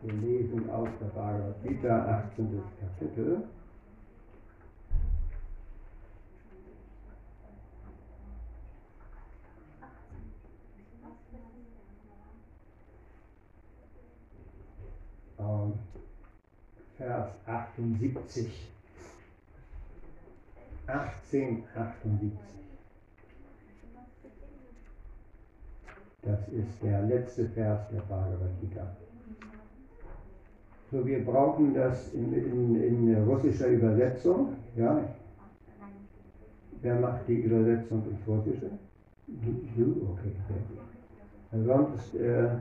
Wir lesen aus der Bhagavad Gita, 18. Kapitel. Ähm, Vers 78. 18, 78. Das ist der letzte Vers der Bhagavad Gita. So, wir brauchen das in, in, in russischer Übersetzung. Ja. Wer macht die Übersetzung ins Russische? Du? Okay. Ansonsten, uh,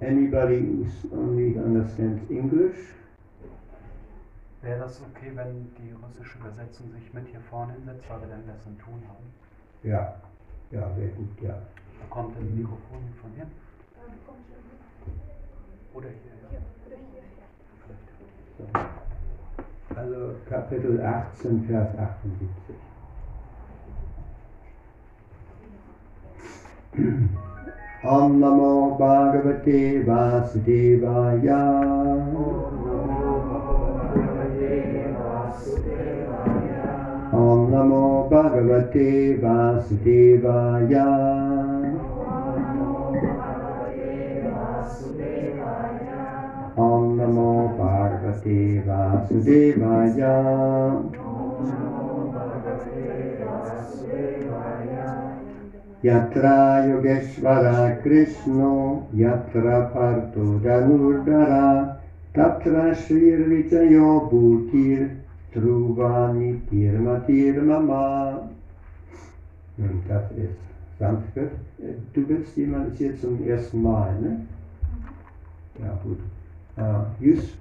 anybody who only understands English? Wäre das okay, wenn die russische Übersetzung sich mit hier vorne hinsetzt, weil wir dann das im Ton haben? Ja, ja, sehr gut, ja. Da kommt das Mikrofon von hier? Oder hier? So. Also Kapitel 18, Vers 78. Om Namo Bhagavate Vasudevaya. Om Namo Bhagavate Vasudevaya. Om Namo Bhagavate Vasudevaya. Yatra Yogeshvara Krishno Yatra Parto Danurdara Tatra Shrirvijayo Bhutir Truvani Tirma Tirma Ma. Und das ist Sanskrit. Du bist jemand hier zum ersten Mal, ne? Ja, gut. Uh, Just,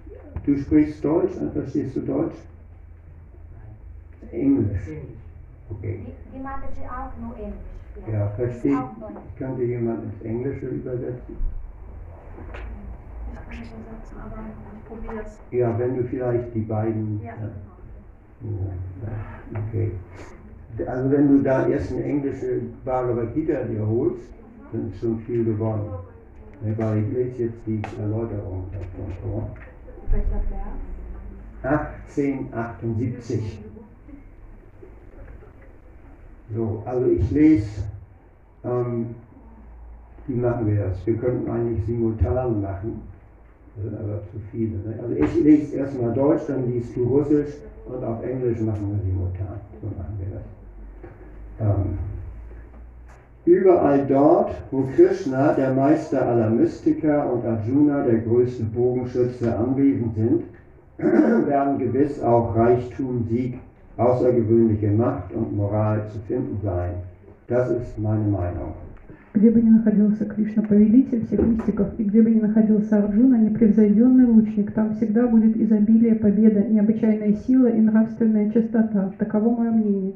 du sprichst Deutsch und verstehst du Deutsch? Englisch. Okay. Die, die Mathe auch nur Englisch. Ja, versteht. Könnte jemand ins Englische übersetzen? Ich kann nicht übersetzen, aber ich probiere es. Ja, wenn du vielleicht die beiden. Ja. Ja, Okay. Also wenn du da erst eine englische Bhagavad Gita dir holst, dann ist schon viel gewonnen. Ne, Weil ich lese jetzt die Erläuterung davon vor. Welcher Vers? 1878. So, also ich lese, ähm, wie machen wir das? Wir könnten eigentlich simultan machen, das sind aber zu viele. Ne? Also ich lese erstmal Deutsch, dann liest du Russisch und auf Englisch machen wir simultan. So machen wir das. Ähm, überall dort, wo Krishna, der Meister aller Mystiker, und Arjuna, der größte Bogenschütze, anwesend sind, werden gewiss auch Reichtum, Sieg, außergewöhnliche Macht und Moral zu finden sein. Das ist meine Meinung. Где бы ни находился Кришна, повелитель всех мистиков, и где бы ни находился Арджуна, непревзойденный лучник, там всегда будет изобилие, победа, необычайная сила и нравственная чистота. Таково мое мнение.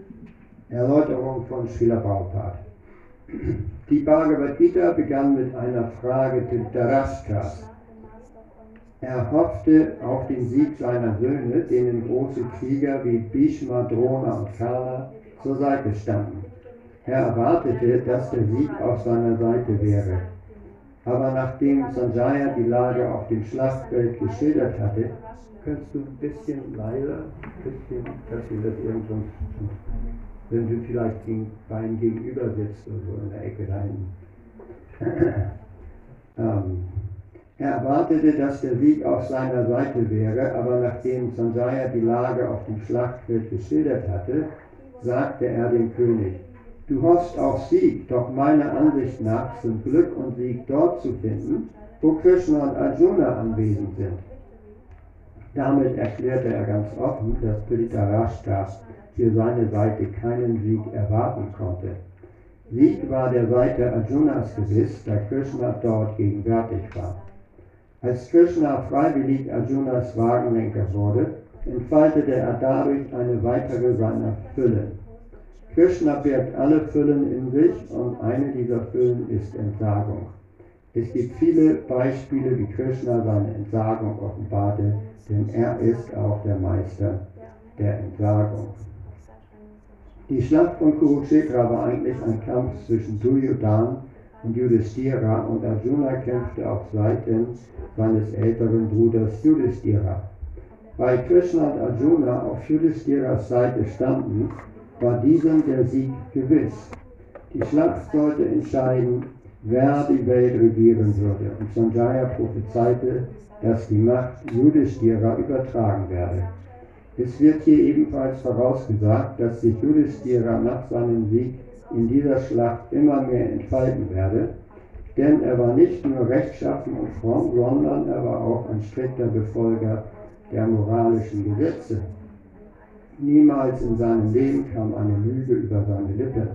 Erläuterung von Srila Prabhupada. Die Bhagavad Gita begann mit einer Frage Dhritarashtra's. Er hoffte auf den Sieg seiner Söhne, denen große Krieger wie Bhishma, Drona und Karna zur Seite standen. Er erwartete, dass der Sieg auf seiner Seite wäre. Aber nachdem Sanjaya die Lage auf dem Schlachtfeld geschildert hatte, könntest du ein bisschen leiser, ein bisschen, dass wir das irgendwo, wenn du vielleicht den Bein gegenüber sitzt oder so in der Ecke da hinten. ähm, er erwartete, dass der Sieg auf seiner Seite wäre, aber nachdem Sanjaya die Lage auf dem Schlachtfeld geschildert hatte, sagte er dem König, Du hoffst auf Sieg, doch meiner Ansicht nach sind Glück und Sieg dort zu finden, wo Krishna und Arjuna anwesend sind. Damit erklärte er ganz offen, dass Dhritarashtra für seine Seite keinen Sieg erwarten konnte. Sieg war der Seite Arjunas gewiss, da Krishna dort gegenwärtig war. Als Krishna freiwillig Arjunas Wagenlenker wurde, entfaltete er dadurch eine weitere seiner Füllen. Krishna birgt alle Füllen in sich und eine dieser Füllen ist Entsagung. Es gibt viele Beispiele, wie Krishna seine Entsagung offenbarte, denn er ist auch der Meister der Entsagung. Die Schlacht von Kurukshetra war eigentlich ein Kampf zwischen Duryodhan und Yudhishthira und Arjuna kämpfte auf Seiten seines älteren Bruders Yudhishthira. Weil Krishna und Arjuna auf Yudhishtiras Seite standen, war diesem der Sieg gewiss. Die Schlacht sollte entscheiden, wer die Welt regieren würde, und Sanjaya prophezeite, dass die Macht Yudhishthira übertragen werde. Es wird hier ebenfalls vorausgesagt, dass sich Yudhishthira nach seinem Sieg in dieser Schlacht immer mehr entfalten werde, denn er war nicht nur rechtschaffen und fromm, sondern er war auch ein strikter Befolger der moralischen Gesetze. Niemals in seinem Leben kam eine Lüge über seine Lippe.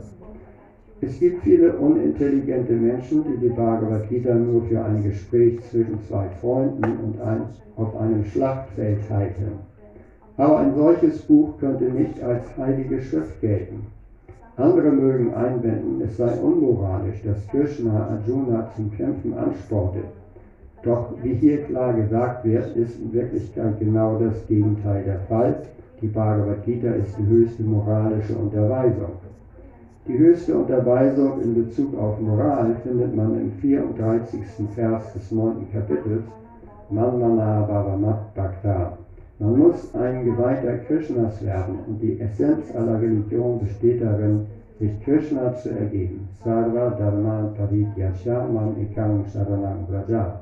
Es gibt viele unintelligente Menschen, die die Bhagavad Gita nur für ein Gespräch zwischen zwei Freunden und ein, auf einem Schlachtfeld halten. Aber ein solches Buch könnte nicht als heilige Schrift gelten. Andere mögen einwenden, es sei unmoralisch, dass Krishna Arjuna zum Kämpfen ansportet. Doch wie hier klar gesagt wird, ist in Wirklichkeit genau das Gegenteil der Fall. Die Bhagavad Gita ist die höchste moralische Unterweisung. Die höchste Unterweisung in Bezug auf Moral findet man im 34. Vers des 9. Kapitels Manmana Bhavamat Bhakta. Man muss ein Geweihter Krishnas werden und die Essenz aller Religion besteht darin, sich Krishna zu ergeben. Sarva Dharma Parityasha Mam Ekam Sharanam Vraja.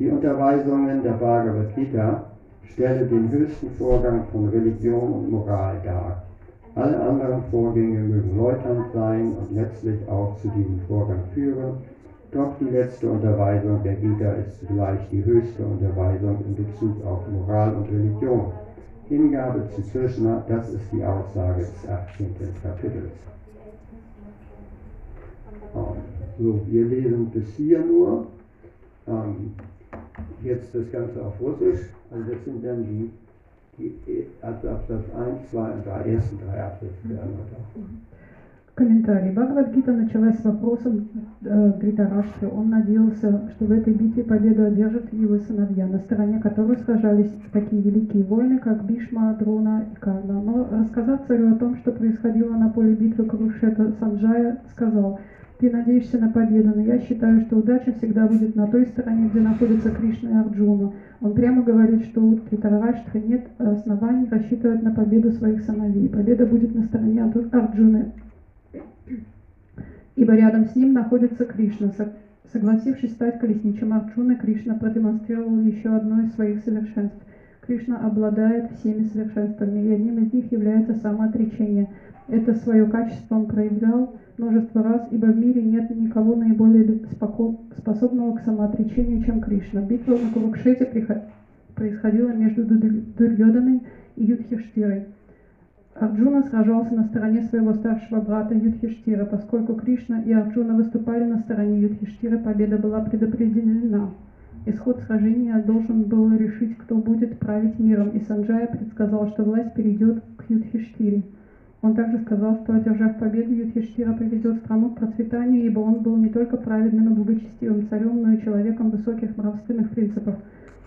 Die Unterweisungen der Bhagavad Gita stellen den höchsten Vorgang von Religion und Moral dar. Alle anderen Vorgänge mögen läuternd sein und letztlich auch zu diesem Vorgang führen, doch die letzte Unterweisung der Gita ist zugleich die höchste Unterweisung in Bezug auf Moral und Religion. Hingabe zu Krishna, das ist die Aussage des 18. Kapitels. Ähm, so, wir lesen bis hier nur. Ähm, jetzt das Ganze auf Russisch. Also das sind dann die, die Absatz 1, 2 und 3, ersten drei Absätze der Anordnung. Комментарий. Бхагавадгита началась с вопросом э, Дритараштры. Он надеялся, что в этой битве победу одержат его сыновья, на стороне которых сражались такие великие воины, как Бишма, Дрона и Карна. Но рассказав царю о том, что происходило на поле битвы Крушета, Санджая сказал – ты надеешься на победу, но я считаю, что удача всегда будет на той стороне, где находится Кришна и Арджуна. Он прямо говорит, что у Тритараваштры нет оснований рассчитывать на победу своих сыновей. Победа будет на стороне Арджуны, ибо рядом с ним находится Кришна. Согласившись стать колесничем Арджуны, Кришна продемонстрировал еще одно из своих совершенств. Кришна обладает всеми совершенствами, и одним из них является самоотречение. Это свое качество он проявлял множество раз, ибо в мире нет никого наиболее способного к самоотречению, чем Кришна. Битва на Курукшете происходила между Дурьоданой и Юдхиштирой. Арджуна сражался на стороне своего старшего брата Юдхиштира. Поскольку Кришна и Арджуна выступали на стороне Юдхиштира, победа была предопределена. Исход сражения должен был решить, кто будет править миром, и Санджая предсказал, что власть перейдет к Юдхиштире. Он также сказал, что, одержав победу, Юдхиштира приведет страну к процветанию, ибо он был не только праведным и благочестивым царем, но и человеком высоких нравственных принципов.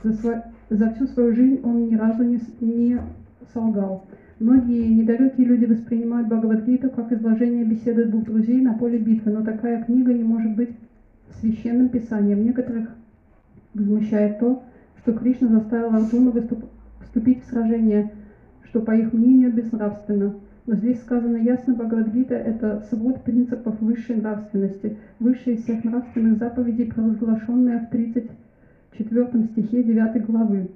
За, сво... За всю свою жизнь он ни разу не, не солгал. Многие недалекие люди воспринимают Бхагавадгиту как изложение беседы двух друзей на поле битвы, но такая книга не может быть священным писанием. Некоторых возмущает то, что Кришна заставил Арджуну выступ... вступить в сражение, что, по их мнению, безнравственно. Но здесь сказано ясно, Бхагавадгита – это свод принципов высшей нравственности, высшие из всех нравственных заповедей, провозглашенные в 34 стихе 9 главы.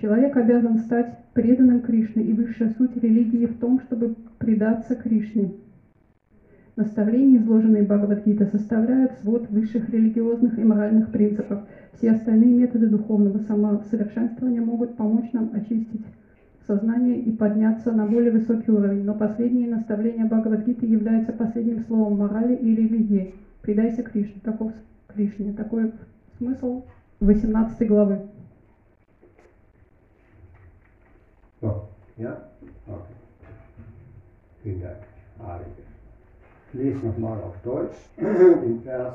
Человек обязан стать преданным Кришне, и высшая суть религии в том, чтобы предаться Кришне. Наставления, изложенные Бхагавадгита, составляют свод высших религиозных и моральных принципов. Все остальные методы духовного самосовершенствования могут помочь нам очистить сознание и подняться на более высокий уровень. Но последние наставления Бхагавадгиты являются последним словом морали и религии. Предайся Кришне. Таков Кришне. Такой смысл 18 главы. So, ja? Okay. Vielen Dank. Ich lese nochmal auf Deutsch den Vers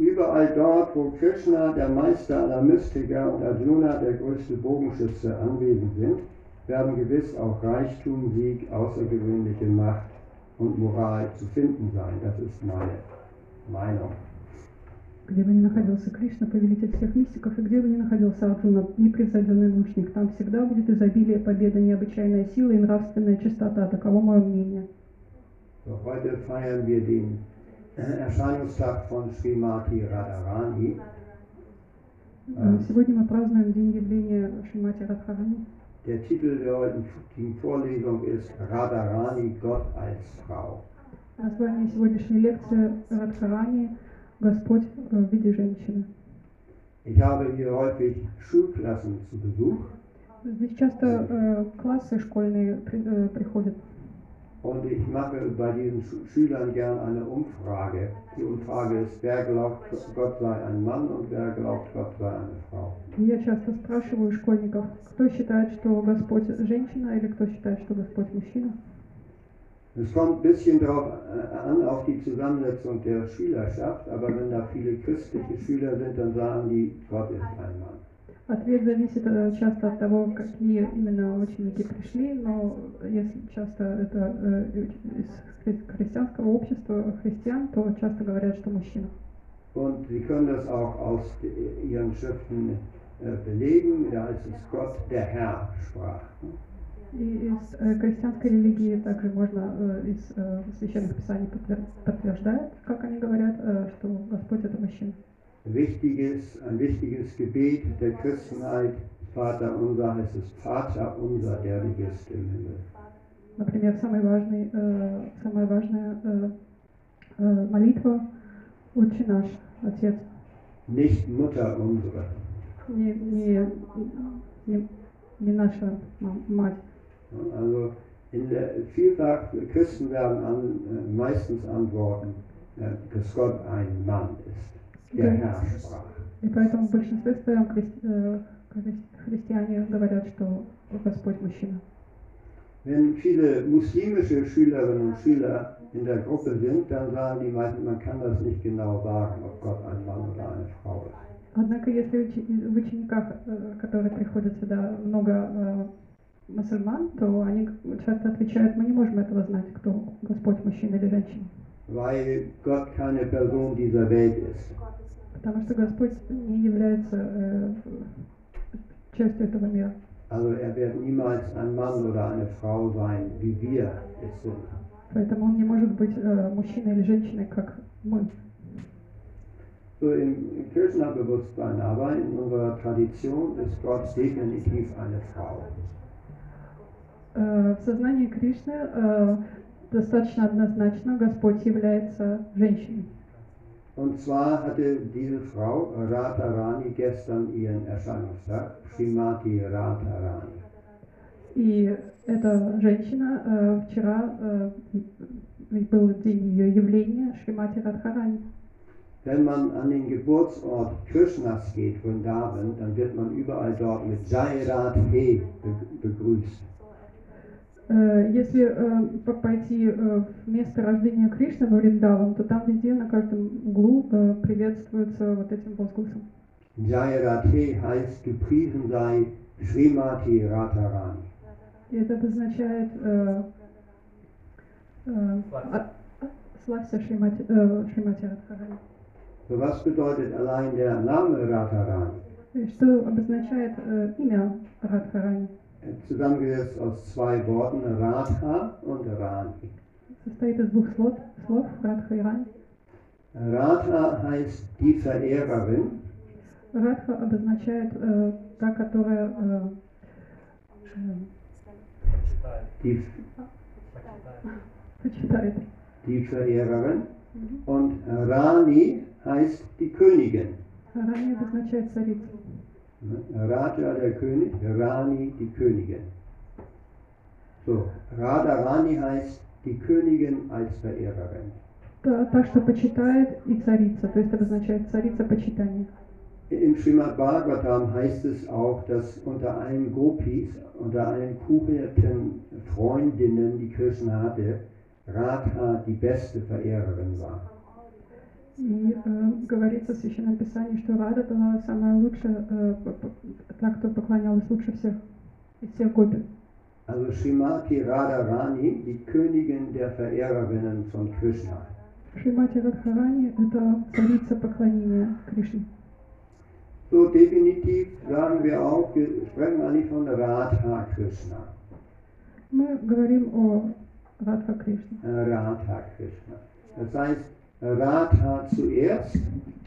Überall dort, wo Krishna, der Meister aller Mystiker, und Arjuna, der größte Bogenschütze, anwesend sind, werden gewiss auch Reichtum, Sieg, außergewöhnliche Macht und Moral zu finden sein. Das ist meine Meinung. Где бы ни находился Кришна, повелитель всех мистиков, и где бы ни находился Арджуна, непревзойденный лучник, там всегда будет изобилие, победа, необычайная сила и нравственная чистота. Таково мое мнение. So, heute feiern wir den Erscheinungstag von Srimati Radharani. Сегодня мы празднуем день явления Шримати Радхарани. Der Titel der heutigen Vorlesung ist Radharani, Gott als Frau. Название сегодняшней лекции Радхарани Господь э, в виде женщины. Ich habe hier häufig Schulklassen zu Besuch Здесь часто э, классы школьные при- э, приходят. und ich mache bei diesen Schu- Schülern gern eine Umfrage. Die Umfrage ist, wer glaubt, Gott sei ein Mann und wer glaubt, Gott sei eine Frau. И Я часто спрашиваю школьников, кто считает, что Господь женщина или кто считает, что Господь мужчина. Es kommt ein bisschen darauf äh, an, auf die Zusammensetzung der Schülerschaft, aber wenn da viele christliche Schüler sind, dann sagen die, Gott ist ein Mann. Ответ зависит э, часто от того, какие именно ученики пришли, но если часто это э, из хри- христианского общества христиан, то часто говорят, что мужчина. Und Sie können das auch aus de- Ihren Schriften äh, belegen, da ist es Gott, der Herr, sprach. И из э, христианской религии также можно э, из э, священных писаний подтвер- подтверждает, как они говорят, что Господь это мужчина. Wichtiges, ein wichtiges Gebet der Christenheit, Vater unser, heißt es Vater unser, der du bist im Himmel. Например, самый важный, э, самая важная э, э, молитва «Отче наш, Отец». Nicht Mutter unsere. Не, не, не, не наша мать. Also in der vielfach Christen werden an, äh, meistens antworten, äh, dass Gott ein Mann ist, der Ja. Herr sprach. И поэтому в большинстве своем христи- э, хри- христиане говорят, что Господь мужчина. Wenn viele muslimische Schülerinnen und Schüler in der Gruppe sind, dann sagen die meisten, man kann das nicht genau sagen, ob Gott ein Mann oder eine Frau ist. Однако, если учи- в учениках, э, которые приходят сюда, много э, мусульман, то они часто отвечают, мы не можем этого знать, кто Господь, мужчина или женщина. Weil Gott keine Person dieser Welt ist. Потому что Господь не является э, частью этого мира. Also er wird niemals ein Mann oder eine Frau sein, wie wir es sind. Поэтому он не может быть э, мужчиной или женщиной, как мы. So im Kirchenbewusstsein aber in unserer Tradition ist Gott definitiv eine Frau. Э, в сознании Кришны э, достаточно однозначно Господь является женщиной. Und zwar hatte diese Frau, Radharani, gestern ihren Erscheinungstag, Srimati Radharani. И эта женщина э, вчера э, и- был день ее явления Шримати Радхарани. Wenn man an den Geburtsort Krishnas geht, Vrindavan, dann wird man überall dort mit Jai Radhe be- begrüßt. Э, Если э, по- пойти э, в место рождения Кришны во Вриндаван, то там везде на каждом углу приветствуется вот этим возгласом. Jai Radhe heißt, gepriesen sei Srimati Radharani. И это обозначает э, э, а- а- славься Шримати, э, Шримати Радхарани. So was bedeutet allein der Name Radharani? И Что обозначает э, имя Радхарани? Zusammengesetzt aus zwei Worten, Radha und Rani. Состоит из двух слов, слов Радха и Рани. Radha heißt die Verehrerin Радха обозначает э, та, которая э, э, die, почитает. die Verehrerin und Rani heißt die Königin. Рани обозначает царицу. Raja der König, Rani die Königin. So, Radharani heißt die Königin als Verehrerin. Та, та, что почитает, и царица, то есть обозначает царица почитания. Im Srimad Bhagavatam heißt es auch, dass unter allen Gopis, unter allen kugelten Freundinnen, die Krishna hatte, Radha die beste Verehrerin war. И э, говорится в Священном Писании, что Рада была самая лучшая, э, та, кто поклонялась лучше всех, из всех гопи. Also Srimati Radharani, die Königin der Verehrerinnen von Krishna. Шримати Радхарани – это царица поклонения Кришне. So definitiv sagen wir auch, wir sprechen eigentlich von Radha Krishna. Мы говорим о Радха Кришне. Äh, Radha Krishna. Das heißt, Radha zuerst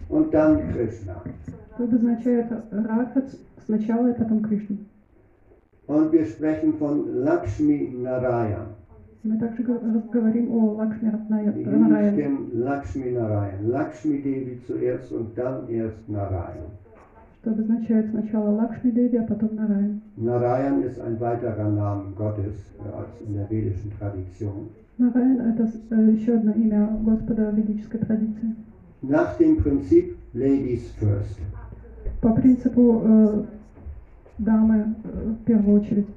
und dann Krishna. Это обозначает Радха сначала и потом Кришна. Und wir sprechen von Lakshmi Narayan. Мы также го- говорим о Лакшми Wie Нараяне. dem Lakshmi Narayan. Lakshmi Devi zuerst und dann erst Narayan. что обозначает сначала Лакшми Деви, а потом Нараян. Narayan ist ein weiterer Name Gottes äh, als in der vedischen Tradition. Нараян – это э, еще одно имя Господа в ведической традиции. Nach dem Prinzip Ladies first. По принципу э, дамы э, в первую очередь.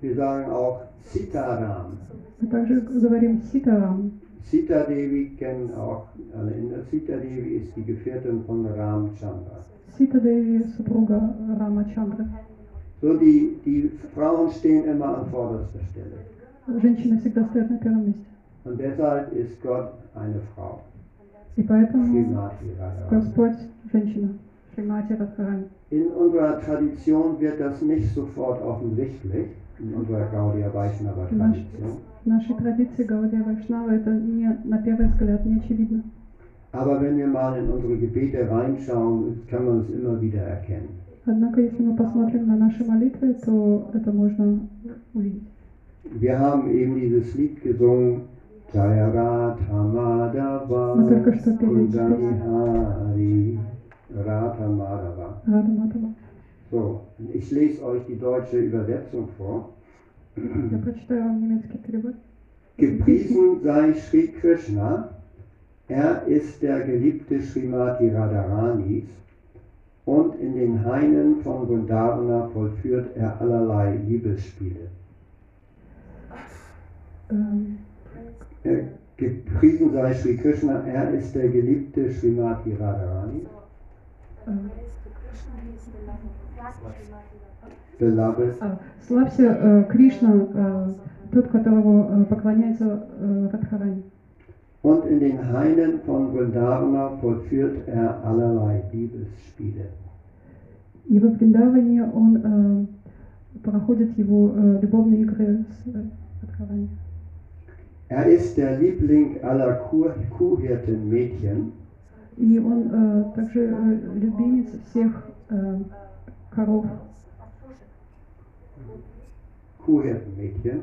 Wir sagen auch Sitaram. Мы также говорим Ситарам. Sita Devi kennen auch alle. In der Sita Devi ist die Gefährtin von Ramchandra. Сита Деви – супруга Рама Чандры. So, die, die Frauen stehen immer an vorderster Stelle. Женщины всегда стоят на первом месте. Und deshalb ist Gott eine Frau. И поэтому Srimati Radharani. Господь – женщина. Шримати Радхарани. In unserer Tradition wird das nicht sofort offensichtlich, in unserer Gaudiya Vaishnava Tradition. В нашей традиции Гаудия Вайшнава это не, на первый взгляд не очевидно. Aber wenn wir mal in unsere Gebete reinschauen, kann man es immer wieder erkennen. Однако, если мы посмотрим на наши молитвы, то это можно увидеть. wir haben eben dieses Lied gesungen, Jayarat Hamadava Kundani Hari Radha Madhava. So, ich lese euch die deutsche Übersetzung vor. Gepriesen sei Sri Krishna, er ist der geliebte Srimati Radharanis und in den Hainen von Gundarana vollführt er allerlei Liebesspiele. Эм, Äh, Gepriesen sei Sri Krishna, er ist der geliebte Srimati Radharani, э, beloved, а, Славься э, Кришна, э, тот, которого э, поклоняется э, Радхарани. und in den Hainen von Vrindavan vollführt er allerlei Liebesspiele. И во Вриндаване он э, проходит его э, любовные игры с э, Радхарани. Er ist der Liebling aller Kuh Kuhhirtenmädchen И он э, также э, любимец всех э, коров. Kuhhirtenmädchen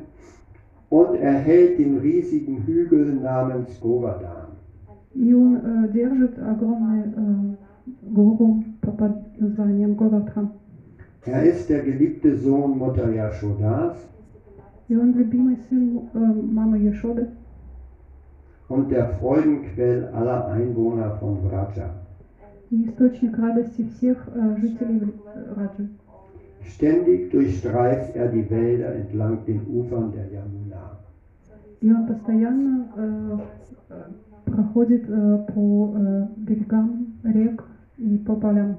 und er hält den riesigen Hügel namens Govardhan. И он э, держит огромный э, гору по- под названием Govardhan. Er ist der geliebte Sohn Mutter Yashodas И он любимый сын э, мамы Ешоды und der Freudenquell aller Einwohner von Vraja. и источник радости всех э, жителей э, Раджи. Ständig durchstreift er die Wälder entlang den Ufern der Yamuna. И он постоянно э, э, проходит э, по э, берегам рек и по полям.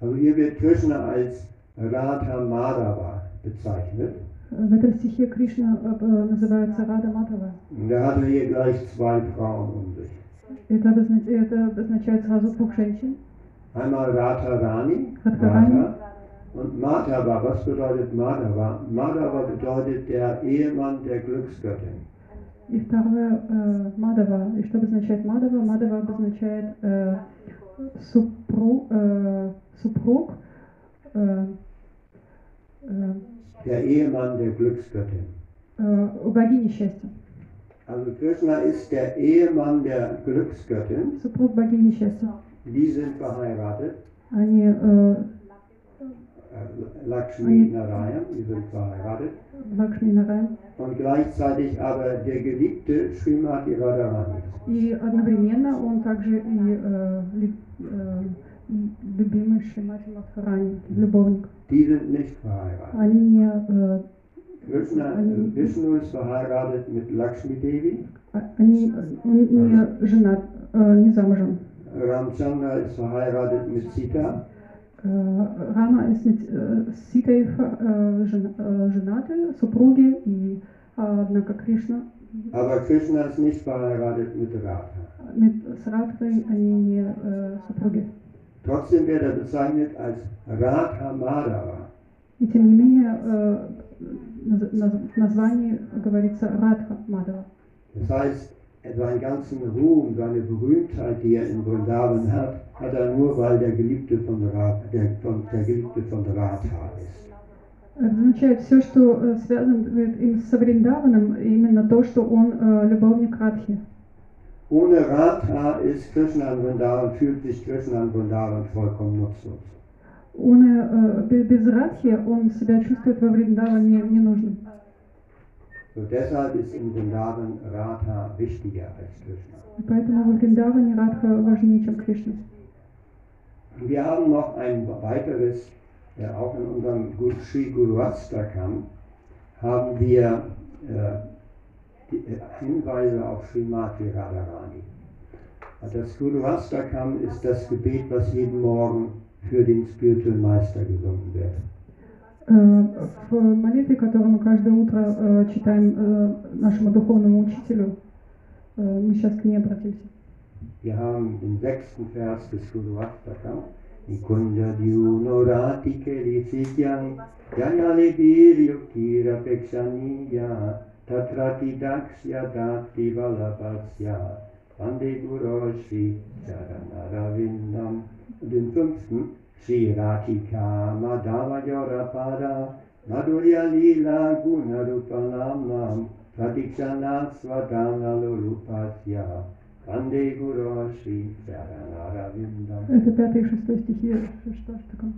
Also hier wird Krishna als Radha Madhava bezeichnet. В этом стихе Кришна э, э, называется Рада Матова. Und da hat er hier gleich zwei Frauen um sich. Это, обозна- это обозначает сразу двух женщин. Einmal Radharani, Radharani. Radha, und Madhava. Was bedeutet Madhava? Madhava bedeutet der Ehemann der Glücksgöttin. И второе э, Мадава. И что обозначает Мадава? Мадава обозначает э, супруг, э, супруг э, э, Der Ehemann der Glücksgöttin. э, богини счастья. Also Krishna ist der Ehemann der Glücksgöttin. Супруг богини счастья. Die sind verheiratet. Они э, Äh, Lakshmi Narayan, die sind verheiratet. Лакшми Нараян. Und gleichzeitig aber der geliebte Srimati Radharani. И одновременно он также и, э, лю- э, и любимый Шримати Мадхарани, любовник. Die sind nicht verheiratet. Они не, э, Krishna, Они- äh, Vishnu ist verheiratet mit Lakshmi Devi. а- они, он не женат, э, не замужем. Ramchandra ist verheiratet mit Sita. Э, Рама ist mit э, э, э, женаты, супруги, и а, однако Кришна Aber Krishna ist nicht verheiratet mit Radha. Mit, Радхой они не э, супруги. Trotzdem wird er bezeichnet als Radha Madhava. И тем не менее э, наз- наз- в названии говорится Радха Мадава. Das heißt, seinen ganzen Ruhm, seine Berühmtheit, die er in Vrindavan hat, hat er nur, weil der Geliebte von, Ra der, von, der Geliebte von Radha ist. Это означает все, что э, связано э, им с Вриндаваном, именно то, что он э, любовник Радхи. Ohne Radha ist Krishna in Vrindavan, fühlt sich Krishna in Vrindavan vollkommen nutzlos. Ohne, э, бе- без Радхи он себя чувствует во Вриндаване ненужным. So deshalb ist in Vrindavan Radha wichtiger als Krishna. И поэтому во Вриндаване Радха важнее, чем Кришна. Wir haben noch ein weiteres, äh, auch in unserem Gu- Sri Guru Astakam haben wir äh, die, äh, Hinweise auf Srimati Radharani. Das Guru Astakam ist das Gebet, was jeden Morgen für den Spiritual Meister gesungen wird. Э, В молитве, которую мы каждое утро э, читаем э, нашему духовному учителю, э, мы сейчас к ней обратимся. Wir haben den sechsten Vers des Guru Astakam. Nikunda Diuno Ratike Lisikyani Jayale Viryukira Pekshaniya Tatrati Daksya Dati Valabhasya Vande Guru Shri Charanaravinam Und den fünften Shri Ratika Madhava Yorapada Madhurya Lila Gunarupanamam Pratikshana Swadana Lurupasya Vande Guru Shri Charanaravinam Это пятый и шестой стихи Шашташтакам.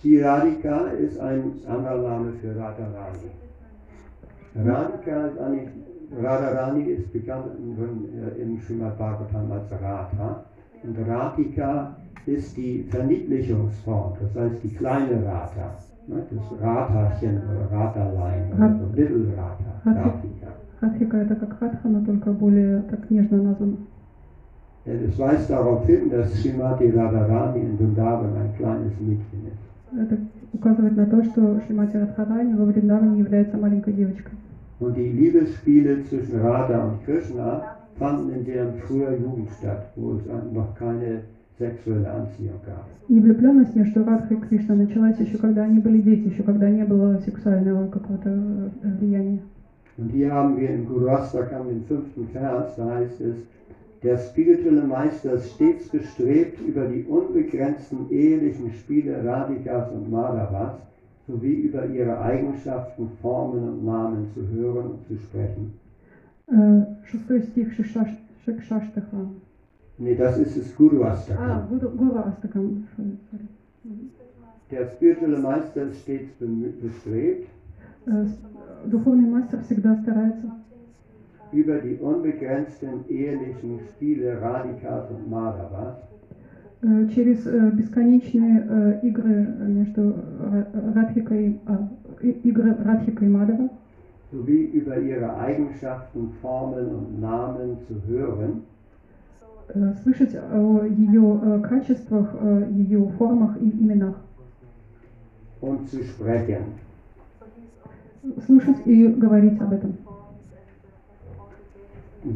Sri Radhika ist ein anderer Name für Radharani. Radhika ist eigentlich, Radharani ist bekannt im, im Srimad Bhagavatam als Radha. Und Radhika ist die Verniedlichungsform, das heißt die kleine Radha. Ne, das Radhachen oder Radalein oder so, Little Radha, Radhika. Радхика это как Радха, но только более так нежно названо. Es weist darauf hin, dass Srimati Radharani in Vrindavan ein kleines Mädchen ist. Это Указывает на то, что Шримати Радхарани во Вриндаване является маленькой девочкой. Und die Liebesspiele zwischen Radha und Krishna fanden in deren früher Jugend statt, wo es noch keine sexuelle Anziehung gab. И влюбленность между Радхой и Кришной началась еще когда они были дети, еще когда не было сексуального какого-то э, влияния. Und hier haben wir in Guru Astakam den fünften Vers, da heißt es, der spirituelle Meister ist stets bestrebt, über die unbegrenzten ehelichen Spiele Radhikas und Madhavas sowie über ihre Eigenschaften, Formen und Namen zu hören und zu sprechen. Э, Шестой стих Шишаш- Шикшаштаха. Nee, das ist es Guru А, Astakam. Гуру Гуру Астакам. sorry. Der spirituelle Meister ist stets bemü- bestrebt, Э, с- Духовный мастер всегда старается über die unbegrenzten ehelichen Spiele Radhikas und Madhavas э, через э, бесконечные э, игры между Ра- Радхикой, а, и- игры Радхика и Мадава, sowie über ihre Eigenschaften, Formen und Namen zu hören э, слышать о ее э, качествах, э, ее формах и именах, und zu sprechen. слушать и говорить об этом.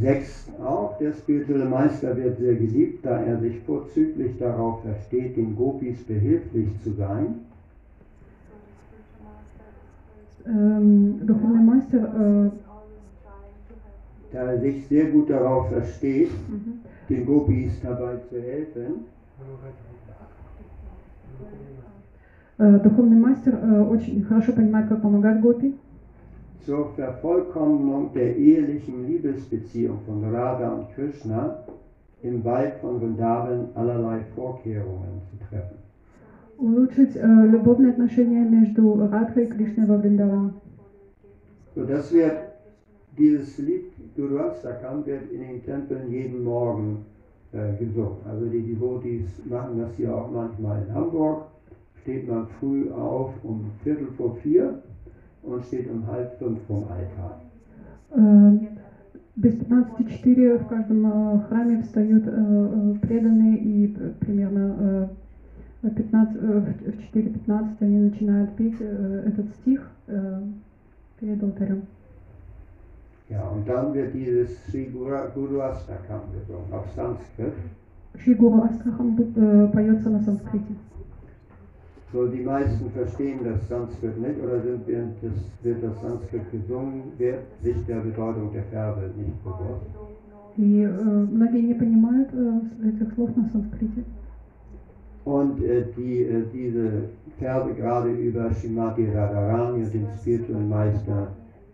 Sechstens auch, der spirituelle Meister wird sehr geliebt, da er sich vorzüglich darauf versteht, den Gopis behilflich zu sein Эм, Духовный мастер э, da er sich sehr gut darauf versteht, den Gopis dabei zu helfen, э, Духовный мастер э, очень хорошо понимает, как помогать Гопи zur Vervollkommnung der ehelichen Liebesbeziehung von Radha und Krishna im Wald von Vrindavan allerlei Vorkehrungen zu treffen. улучшить э, любовные отношения между Радхой и Кришной во Вриндаване. So, das wird, dieses Lied Guru Astakam wird in den Tempeln jeden Morgen äh, gesungen. Also die Devotees machen das hier auch manchmal in Hamburg. Steht man früh auf um Viertel vor vier und steht um halb fünf vom Altar. Без 15.4 в каждом э, храме встают э, э, преданные и примерно э, 15, э, в в 4.15 они начинают петь этот стих перед алтарем. Ja, und dann wird dieses Sri Guru- Guru Astakam gesungen auf Sanskrit. Шри Гуру Астрахам э, поется на санскрите. So, die meisten verstehen das Sanskrit nicht oder sind während das, wird das Sanskrit gesungen, wird sich der Bedeutung der Verse nicht bewusst. И э, многие не понимают э, этих слов на санскрите. Und äh, die, äh, diese Verse gerade über Shrimati Radharani und den spirituellen Meister,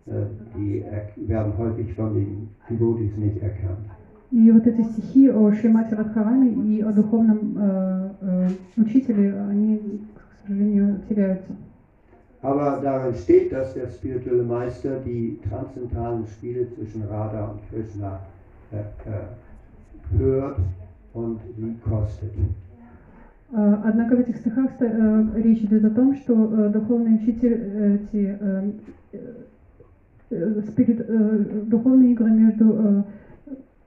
äh, die er, werden häufig von den Devotees nicht erkannt. И вот эти стихи о Шримате Радхараме и о духовном э, э, учителе, они, к сожалению, теряются. Aber darin steht, dass der spirituelle Meister die transzendentalen Spiele zwischen Radha und Krishna äh, äh, hört und sie kostet. Э, Однако в этих стихах э, речь идет о том, что э, духовный учитель эти спирит- духовные игры между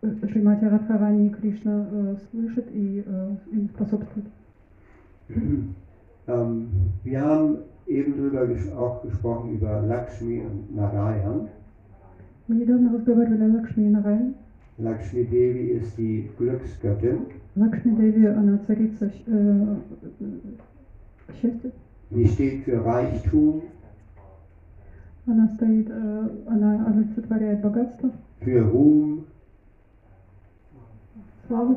Шримати Радхарани и Кришна слышит и им способствует. ähm, wir haben eben darüber ges auch gesprochen über Lakshmi und Narayan. Мы недавно разговаривали о Лакшми и Нараяне. Lakshmi Devi ist die Glücksgöttin. Лакшми Деви, она царица щ- э, э, счастья. Sie steht für Reichtum, Она стоит, э, она олицетворяет богатство, für Ruhm, славу,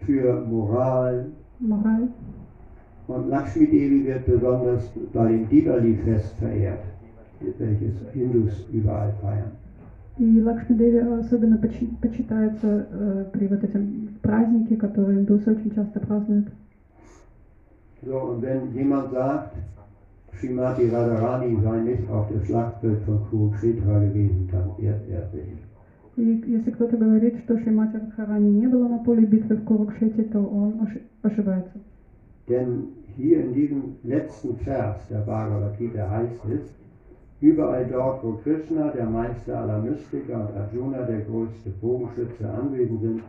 für Moral. мораль. Und Lakshmi Devi wird besonders bei dem Diwali-Fest verehrt, welches Hindus überall feiern. И Лакшми Деви особенно почи- почитается э, при вот этом празднике, который индусы очень часто празднуют. So, und wenn jemand sagt, Srimati Radharani sei nicht auf dem Schlachtfeld von Kurukshetra gewesen, dann irrt er sich. И если кто-то говорит, что Шримати Радхарани не было на поле битвы в Курукшете, то он оши- ошибается. Denn hier in diesem letzten Vers der Bhagavad Gita heißt es, überall dort, wo Krishna, der Meister aller Mystiker und Arjuna, der größte Bogenschütze, anwesend sind,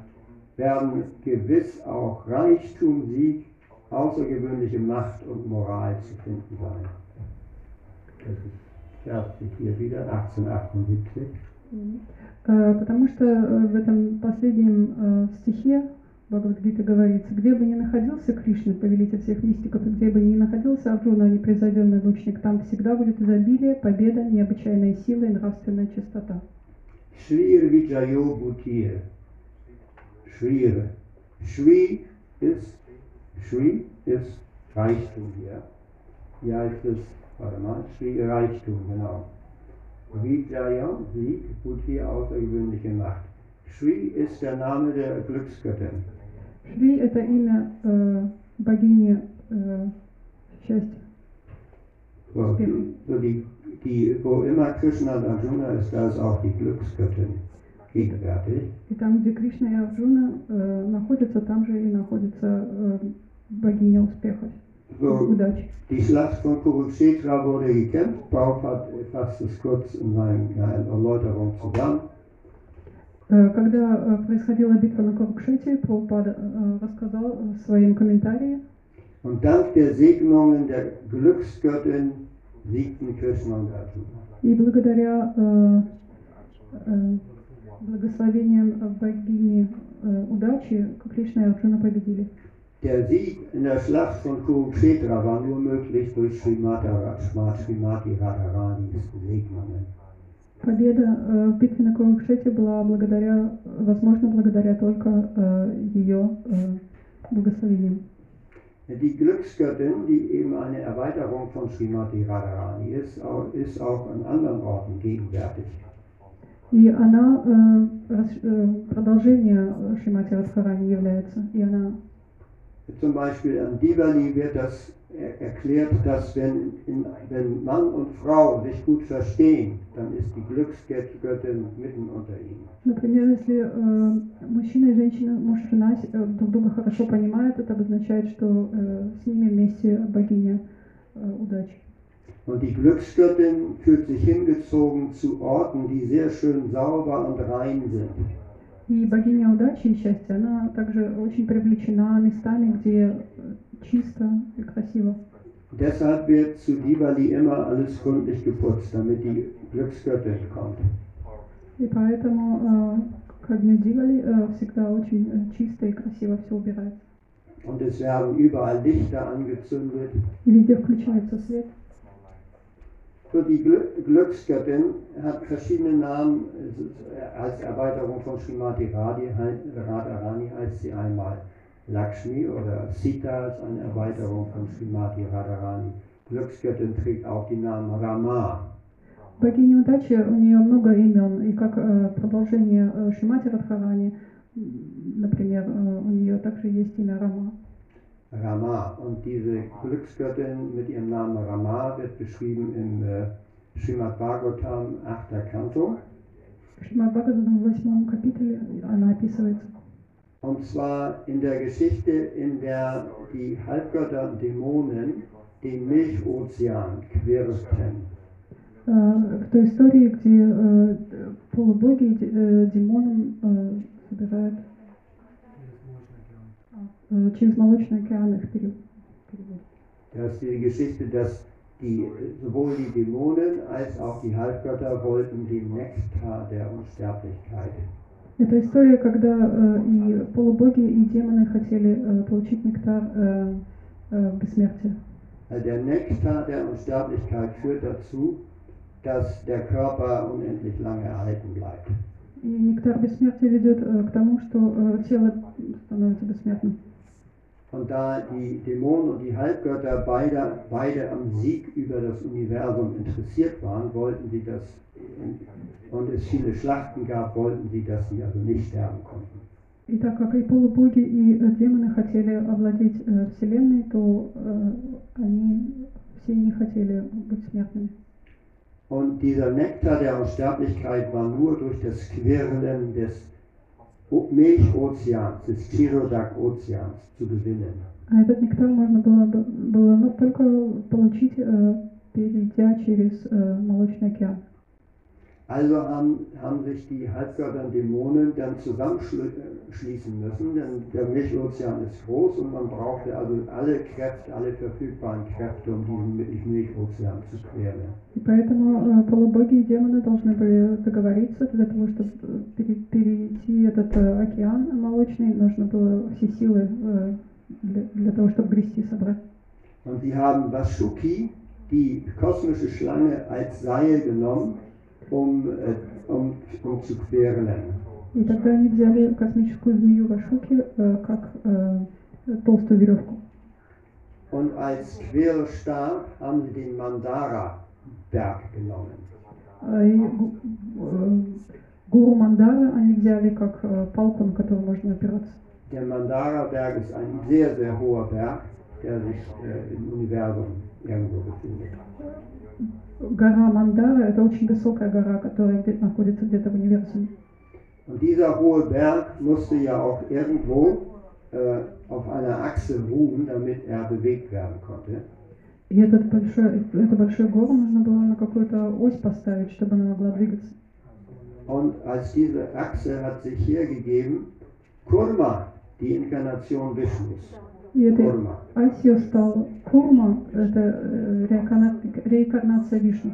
werden gewiss auch Reichtum, Sieg, außergewöhnliche Macht und Moral zu finden sein. Das ist Vers hier wieder, 1878. Э, Потому что э, в этом последнем э, стихе Бхагавадгита говорится, где бы ни находился Кришна, повелитель всех мистиков, где бы ни находился Арджуна, непревзойденный лучник, там всегда будет изобилие, победа, необычайная сила и нравственная чистота. Shrir Vijayo Bhutir. Shrir. Shri ist, Shri ist Reichtum hier. Hier heißt es, warte mal, Shri Reichtum, genau. Vijaya, Sieg, Bhutir, außergewöhnliche Macht. Shri ist der Name der Glücksgöttin. Шри – это имя э, богини э, счастья. Die, so die, die, wo immer Krishna und Arjuna ist, da ist auch die Glücksgöttin gegenwärtig. И там, где Кришна и Арджуна э, находятся, там же и находится э, богиня успеха, So, удачи. Die Schlacht von Kurukshetra wurde gekämpft. Prabhupada fasst es kurz in seiner Erläuterung zusammen. Э, Когда э, происходила битва на Курукшете, Прабхупада э, рассказал в своем комментарии, Und dank der Segnungen der Glücksgöttin siegten Krishna und Arjuna. и благодаря э, э, благословениям богини э, удачи Кришна и Арджуна победили. Der Sieg in der Schlacht von Kurukshetra war nur möglich durch Srimati Radharanis Segnungen. Победа э, в битве на Курукшете была благодаря, возможно, благодаря только э, ее э, благословениям. Die Glücksgöttin, die eben eine Erweiterung von Srimati Radharani ist, ist auch an anderen Orten gegenwärtig. И она продолжение Шримати Радхарани является. И она Zum Beispiel an Diwali wird das er erklärt, dass wenn, in, wenn Mann und Frau sich gut verstehen, dann ist die Glücksgöttin mitten unter ihnen. Например, если э, мужчина и женщина, муж и жена э, друг друга хорошо понимают, это обозначает, что э, с ними вместе богиня э, удачи. Und die Glücksgöttin fühlt sich hingezogen zu Orten, die sehr schön sauber und rein sind. И богиня удачи и счастья, она также очень привлечена местами, где э, чисто и красиво. Deshalb wird zu Diwali immer alles gründlich geputzt, damit die Glücksgöttin kommt. И поэтому э, к огню Дивали э, всегда очень э, чисто и красиво все убирается. Und es werden überall Lichter angezündet. И везде включается свет. So, die Glück Glücksgöttin hat verschiedene Namen. Es ist, äh, Als Erweiterung von Srimati Radhi, hei- Radharani heißt sie einmal Lakshmi oder Sita ist eine Erweiterung von Srimati Radharani. Glücksgöttin trägt auch die Namen Rama. Богиня удачи, у нее много имен, и как э, продолжение э, Шимати Радхарани, м, например, э, у нее также есть имя Рама. Rama. Und diese Glücksgöttin mit ihrem Namen Rama wird beschrieben im äh, Srimad Bhagavatam 8. Kanto. В Шримад Бхагаватам в восьмом капитале она описывается. Und zwar in der Geschichte, in der die Halbgötter und Dämonen den Milchozean quirlten. Э, В той истории, где э, полубоги и де- э, демоном э, собирают э, через молочный океан их пере- переводят. Das ist die Geschichte, dass die, sowohl die Dämonen als auch die Halbgötter wollten den Nektar der Unsterblichkeit. Это история, когда э, и полубоги, и демоны хотели э, получить нектар э, э, бессмертия. Der Nektar der Unsterblichkeit führt dazu, dass der Körper unendlich lange erhalten bleibt. И нектар бессмертия ведет э, к тому, что э, тело становится бессмертным. Und da die Dämonen und die Halbgötter beide, beide am Sieg über das Universum interessiert waren, wollten sie das, und es viele Schlachten gab, wollten sie, dass sie also nicht sterben konnten. И так как и полубоги, и э, демоны хотели овладеть э, Вселенной, то э, они все не хотели быть смертными. Und dieser Nektar der Unsterblichkeit war nur durch das Quirlen des O- Milchozeans, des Chirodak-Ozeans zu gewinnen. А этот нектар можно было, бы- было ну, только получить, э, перейдя через э, молочный океан. Also haben, haben sich die Halbgötter und Dämonen dann zusammenschließen müssen, denn der Milchozean ist groß und man brauchte also alle Kräfte, alle verfügbaren Kräfte, um diesen Mil- Milchozean zu queren. И поэтому э, полубоги и демоны должны были договориться для того, чтобы э, пере- перейти этот э, океан молочный, нужно было все силы э, для, для того, чтобы грести собрать. Und sie haben Vasuki, die kosmische Schlange, als Seil genommen, um, äh, um, um zu queren. И тогда они взяли космическую змею Вашуки э, как э, толстую веревку. Und als Querstab haben sie den Mandara-Berg genommen. А э, гуру Мандара они взяли как э, палку, на которую можно опираться. Der Mandara-Berg ist ein sehr, sehr hoher Berg, der sich äh, im Universum irgendwo befindet. Гора Мандара – это очень высокая гора, которая где находится где-то в универсуме. Und dieser hohe Berg musste ja auch irgendwo äh, auf einer Achse ruhen, damit er bewegt werden konnte. И этот большой, эту большую гору нужно было на какую-то ось поставить, чтобы она могла двигаться. Und als diese Achse hat sich hergegeben, Kurma, die Inkarnation Vishnus. И Kurma. осью стал Курма, это э, реинкарна- реинкарнация Вишну.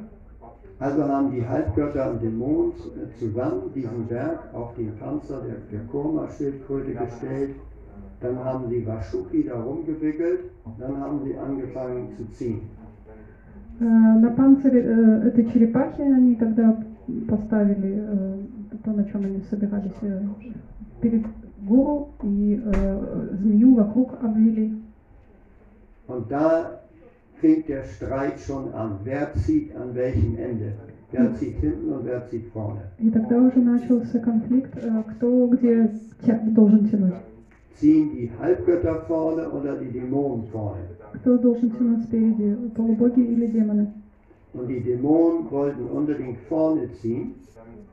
Also haben die Halbgötter und Dämonen äh, zusammen diesen Berg auf den Panzer der, der Kurma-Schildkröte gestellt. Dann haben sie Vashuki darum gewickelt. Dann haben sie angefangen zu ziehen. Э, На панцире э, этой черепахи они тогда поставили э, то, на чем они собирались э, перед гуру, и э, змею вокруг обвели. Und da fing der Streit schon an. Wer zieht an welchem Ende? Wer zieht hinten und wer zieht vorne? И тогда уже начался конфликт, э, кто где тя- должен тянуть. Ziehen die Halbgötter vorne oder die Dämonen vorne? Кто должен тянуть спереди, полубоги или демоны? Und die Dämonen wollten unbedingt vorne ziehen.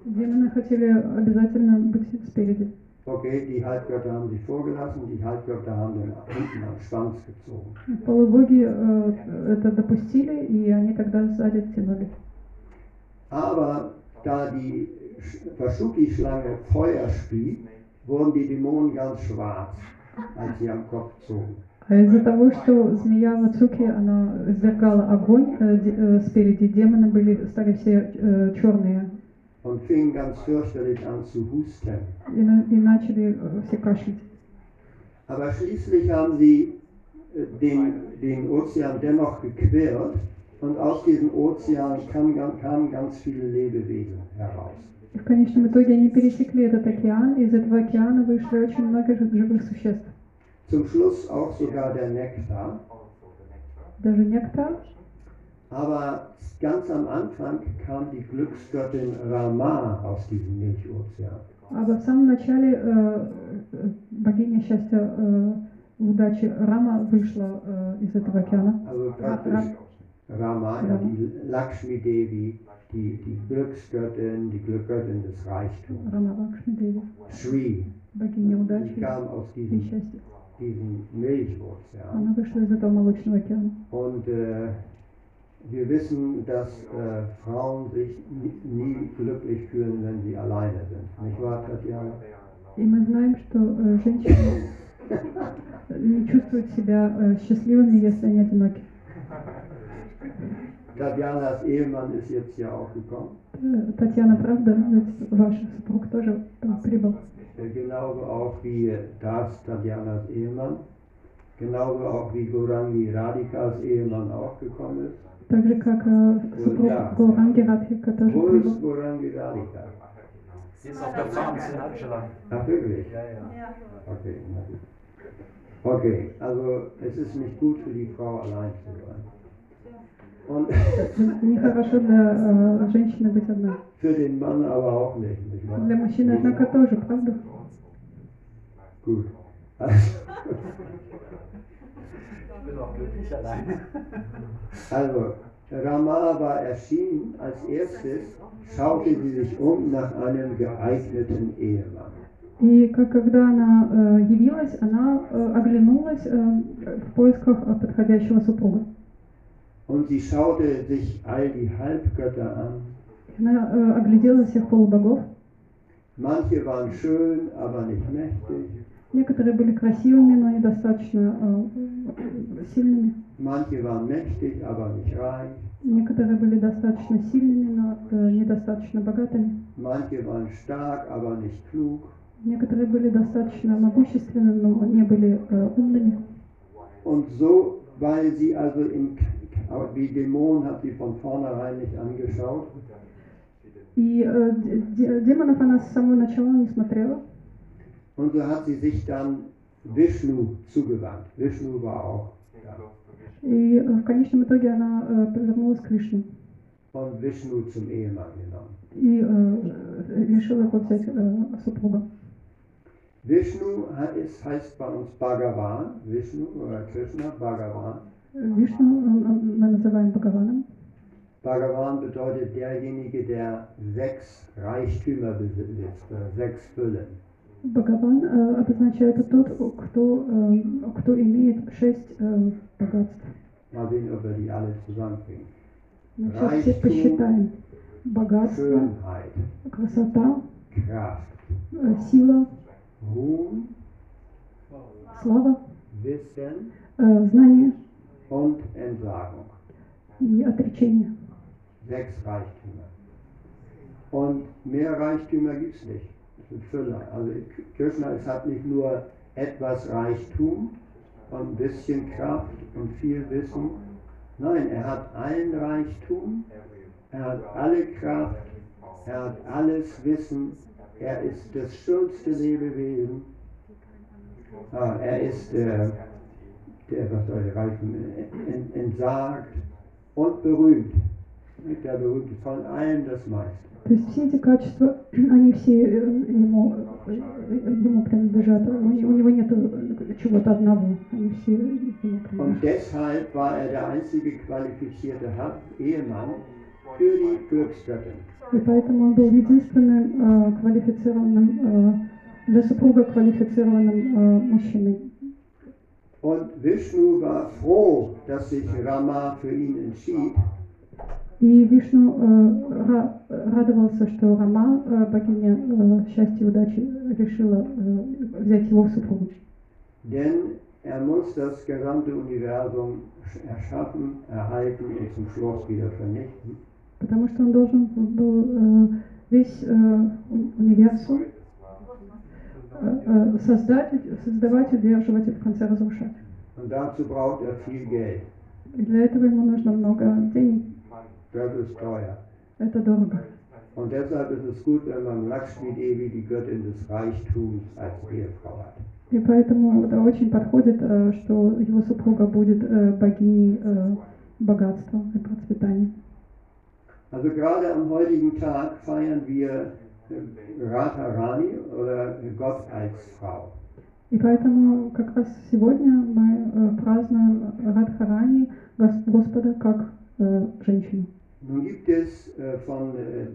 Демоны хотели обязательно быть спереди. Okay, die Halbgötter haben sich vorgelassen, die Halbgötter haben den hinten am Schwanz gezogen. Полубоги э, это допустили, и они тогда сзади тянули. Aber da die Sch- Vashuki-Schlange Feuer spie, wurden die Dämonen ganz schwarz, als sie am Kopf zogen. А из-за того, что змея Вацуки, она извергала огонь э, э, спереди, демоны были, стали все черные. und fingen ganz fürchterlich an zu husten. и, на- и начали э, все кашлять. Aber schließlich haben sie äh, den, den Ozean dennoch gequert und aus diesem Ozean kamen, kamen ganz viele Lebewesen heraus. И в конечном итоге они пересекли этот океан, и из этого океана вышли очень много жи- живых существ. Zum Schluss auch sogar der Nektar. Даже нектар. Aber ganz am Anfang kam die Glücksgöttin Rama aus diesem Milchozean. А в самом начале э, э, богиня счастья, э, удачи Рама вышла э, из этого океана. Also Ra- praktisch Rama, ja, Rama. die Lakshmi Devi, die, die Glücksgöttin, die Glückgöttin des Reichtums. Рама Лакшми Деви, Shri, богиня die удачи kam aus и diesem, счастья. diesem Milchozean. Она вышла из этого молочного океана. Und äh, wir wissen, dass äh, Frauen sich nie, nie glücklich fühlen, wenn sie alleine sind. Nicht wahr, Tatjana? И мы знаем, что э, женщины не чувствуют себя э, счастливыми, если они одиноки. Tatjanas Ehemann ist jetzt hier auch gekommen. Э, Татьяна, правда, ведь ваш супруг тоже э, прибыл. Äh, genauso auch wie das Tatjanas Ehemann. Genauso auch wie Gorangi Radikas Ehemann auch gekommen ist. Так же, как э, супруг Да. Гауранги Радхика тоже Wo прибыл. ist Gorangi Radhika? Die ist auf der Farm in Angela. Ach wirklich? Ja, ja. Ja. Okay, na gut. Okay, also es ist nicht gut für die Frau allein zu sein. Und Нехорошо для э, женщины быть одной. für den Mann aber auch nicht, nicht wahr? Для мужчины, однако, тоже, правда? Gut. Also, Ich bin auch glücklich alleine. also, Rama war erschienen. Als erstes schaute sie sich um nach einem geeigneten Ehemann. И как, когда она э, явилась, она э, оглянулась э, в поисках э, подходящего супруга. Und sie schaute sich all die Halbgötter an. Она э, оглядела всех полубогов. Manche waren schön, aber nicht mächtig. Некоторые были красивыми, но недостаточно э, сильными. Manche waren mächtig, aber nicht reich. Некоторые были достаточно сильными, но э, недостаточно богатыми. Manche waren stark, aber nicht klug. Некоторые были достаточно могущественны, но не были э, умными. Und so, weil sie also in, wie Dämon hat sie von vornherein nicht angeschaut. И э, де- демонов она с самого начала не смотрела. Und so hat sie sich dann Vishnu zugewandt. Vishnu war auch da. И э, в конечном итоге она э, повернулась к Вишну. Und Vishnu zum Ehemann genommen. И э, решила его взять э, супруга. Vishnu ha- ist, heißt bei uns Bhagavan, Vishnu oder Krishna, Bhagavan. Вишну он- он- мы называем Бхагаваном. Bhagavan bedeutet derjenige, der sechs Reichtümer besitzt, oder sechs Füllen. Бхагаван э, обозначает тот, кто, э, кто имеет шесть э, богатств. Мы сейчас все посчитаем. Богатство, красота, э, сила, слава, э, знание и отречение. Sechs Reichtümer. Und mehr Reichtümer gibt es nicht. Füller. Also Krishna ist hat nicht nur etwas Reichtum und ein bisschen Kraft und viel Wissen. Nein, er hat allen Reichtum, er hat alle Kraft, er hat alles Wissen, er ist das schönste Lebewesen. Ah, er ist der, der was soll der Reichtum, ent- entsagt und berühmt. Nicht der berühmte von allen das meiste. То есть все эти качества, они все э, ему, э, ему принадлежат. У у него нет чего-то одного. Они все ему Und принадлежат. deshalb war er der einzige qualifizierte Ha- Ehemann für die Glücksgöttin. И поэтому он был единственным э, квалифицированным, э, для супруга квалифицированным э, мужчиной. Und Vishnu war froh, dass sich Rama für ihn entschied. И Вишну э, ра- радовался, что Рама, э, богиня э, счастья и удачи, решила э, взять его в супругу. Denn er muss das gesamte Universum erschaffen, erhalten und zum Schluss wieder vernichten. Потому что он должен был э, весь э, универсум э, создать, создавать, удерживать и в конце разрушать. Und dazu braucht er viel Geld. И для этого ему нужно много денег. Das ist teuer. Это дорого. Und deshalb ist es gut, wenn man Lakshmi Devi, die Göttin des Reichtums, als Ehefrau hat. И поэтому это очень подходит, что его супруга будет богиней богатства и процветания. Also gerade am heutigen Tag feiern wir Radharani oder Gott als Frau. И поэтому как раз сегодня мы празднуем Радхарани, Гос- Господа, как женщину. Nun gibt es äh, von äh,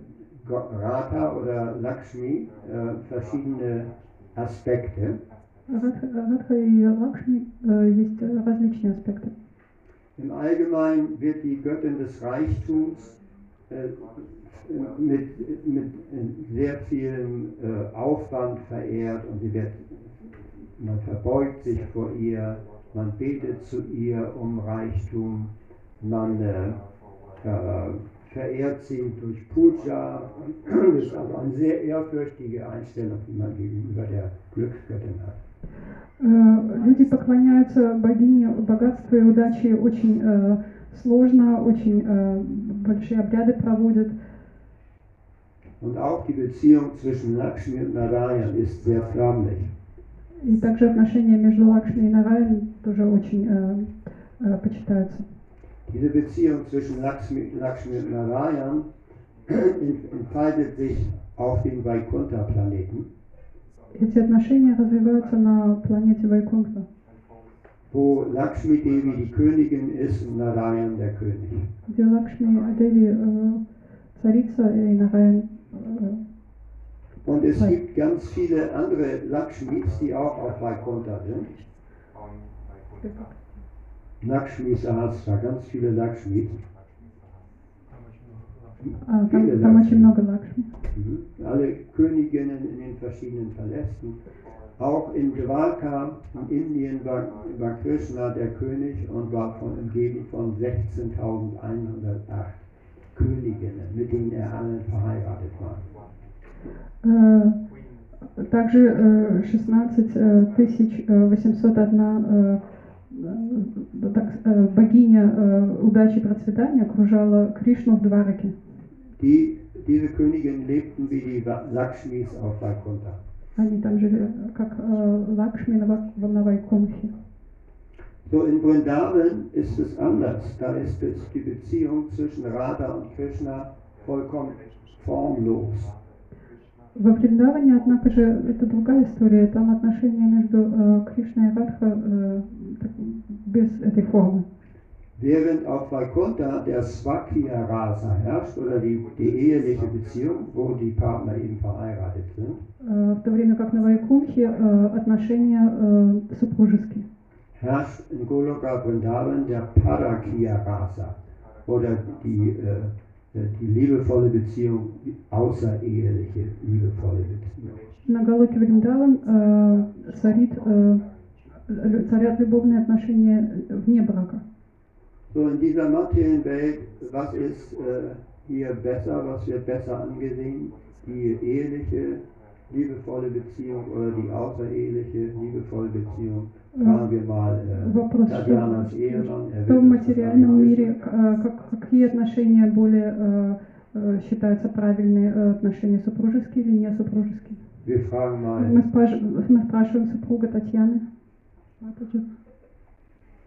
Ratha oder Lakshmi äh, verschiedene Aspekte. Im Allgemeinen wird die Göttin des Reichtums mit, mit sehr viel Aufwand verehrt und sie wird, man verbeugt sich vor ihr, man betet zu ihr um Reichtum, man verehrt sie durch Puja. Das ist also eine sehr ehrfürchtige Einstellung, die man gegenüber der Glücksgöttin hat. Э, Люди поклоняются богине богатства и удачи очень э, сложно, очень э, большие обряды проводят. Und auch die Beziehung zwischen Lakshmi und Narayan ist sehr förmlich. И также отношения между Лакшми и Нараyan тоже очень э, э, почитаются. Diese Beziehung zwischen Lakshmi, Lakshmi und Narayan entfaltet sich auf dem Vaikuntha-Planeten, Эти отношения развиваются на планете Вайкунтха, wo Lakshmi Devi die Königin ist und Narayan der König. где Лакшми Деви э, царица и Нараян э, Und es Hi. gibt ganz viele andere Lakshmis, die auch auf Vaikuntha sind. Lakshmi Sahasra, ganz viele Lakshmis. а, там, Viele там Lakshmi. очень много Лакшми. Mhm. Alle Königinnen in den verschiedenen Palästen. Auch in Dwarka in Indien war, war Krishna der König und war von, umgeben von 16.108 Königinnen, mit denen er allen verheiratet war. Э, Также э, 16 э, тысяч э, 801 э, э, так, э, богиня э, удачи и процветания окружала Кришну в Двараке. Die, diese Königinnen lebten wie die Va- Lakshmis auf Vaikuntha. Они там жили э, как э, Лакшми на Вак- на Вайкунтхе. So in Vrindavan ist es anders. Da ist es die Beziehung zwischen Radha und Krishna vollkommen formlos. Во Вриндаване, однако же, это другая история. Там отношения между э, Кришной и Радха э, без этой формы. Während auf Vaikuntha der Swakya Rasa herrscht oder die, die eheliche Beziehung, wo die Partner eben verheiratet sind, Э, в то время как на Вайкунтхе э, отношения э, супружеские. herrscht in Goloka Vrindavan der Parakya Rasa oder die, äh, äh, die liebevolle Beziehung, die außereheliche liebevolle Beziehung. На Галоке Вриндаван э, царит, э, лю- царят любовные отношения вне брака. So in dieser materiellen Welt, was ist äh, hier besser, was wird besser angesehen? Die eheliche, Liebevolle Beziehung oder die außereheliche, liebevolle Beziehung? Fragen wir mal äh, Вопрос, что, Ehemann. Er что в материальном мире, э, как, какие отношения более э, э, считаются правильные, э, отношения супружеские или не супружеские? Мы, спраш- мы спрашиваем супруга Татьяны.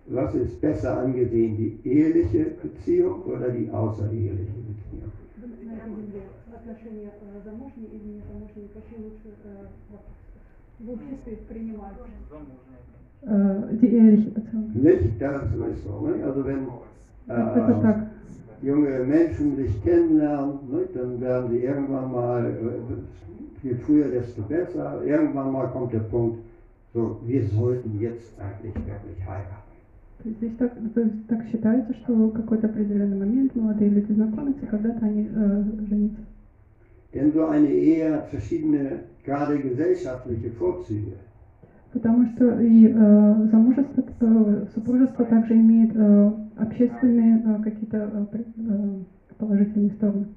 Was ist besser angesehen, die eheliche Beziehung oder die außereheliche Beziehung? Отношения замужние или незамужние, какие лучше в обществе принимаются? Die eheliche Beziehung. Nicht, das ist so. Ne? Also wenn Это äh, так. junge Menschen sich kennenlernen, ne, dann werden sie irgendwann mal, äh, je früher, desto besser. Irgendwann mal kommt der Punkt, so, wir sollten jetzt eigentlich wirklich heiraten. Здесь так, то есть так считается, что в какой-то определенный момент молодые люди знакомятся, когда-то они э, женятся. Denn so eine Ehe hat verschiedene, gerade gesellschaftliche Vorzüge. Потому что и э, замужество, э, супружество также имеет э, общественные э, какие-то э, э, положительные стороны.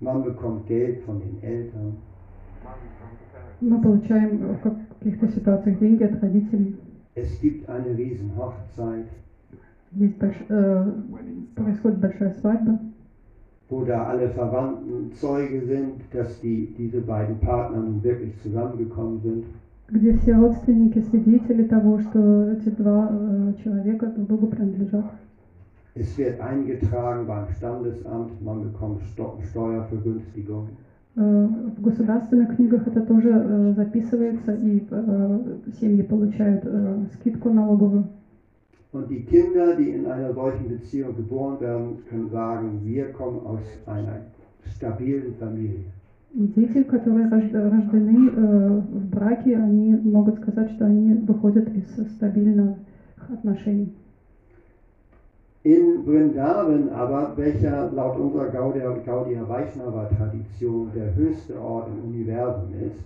Man bekommt Geld von den Eltern. Мы получаем в каких-то ситуациях деньги от родителей. Es gibt eine riesen Hochzeit, Есть больш- э, происходит большая свадьба, wo da alle Verwandten Zeuge sind, dass die, diese beiden Partner nun wirklich zusammengekommen sind. где все родственники свидетели того, что эти два э, человека друг другу принадлежат. Es wird eingetragen beim Standesamt, man bekommt Sto- Steuervergünstigung. Э, В государственных книгах это тоже э, записывается, и э, семьи получают э, скидку налоговую. Und die Kinder, die in einer solchen Beziehung geboren werden, können sagen, wir kommen aus einer stabilen Familie. И дети, которые рож- рождены э, в браке, они могут сказать, что они выходят из стабильных отношений. In Vrindavan aber, welcher laut unserer Gaudiya, Gaudiya Vaishnava Tradition der höchste Ort im Universum ist,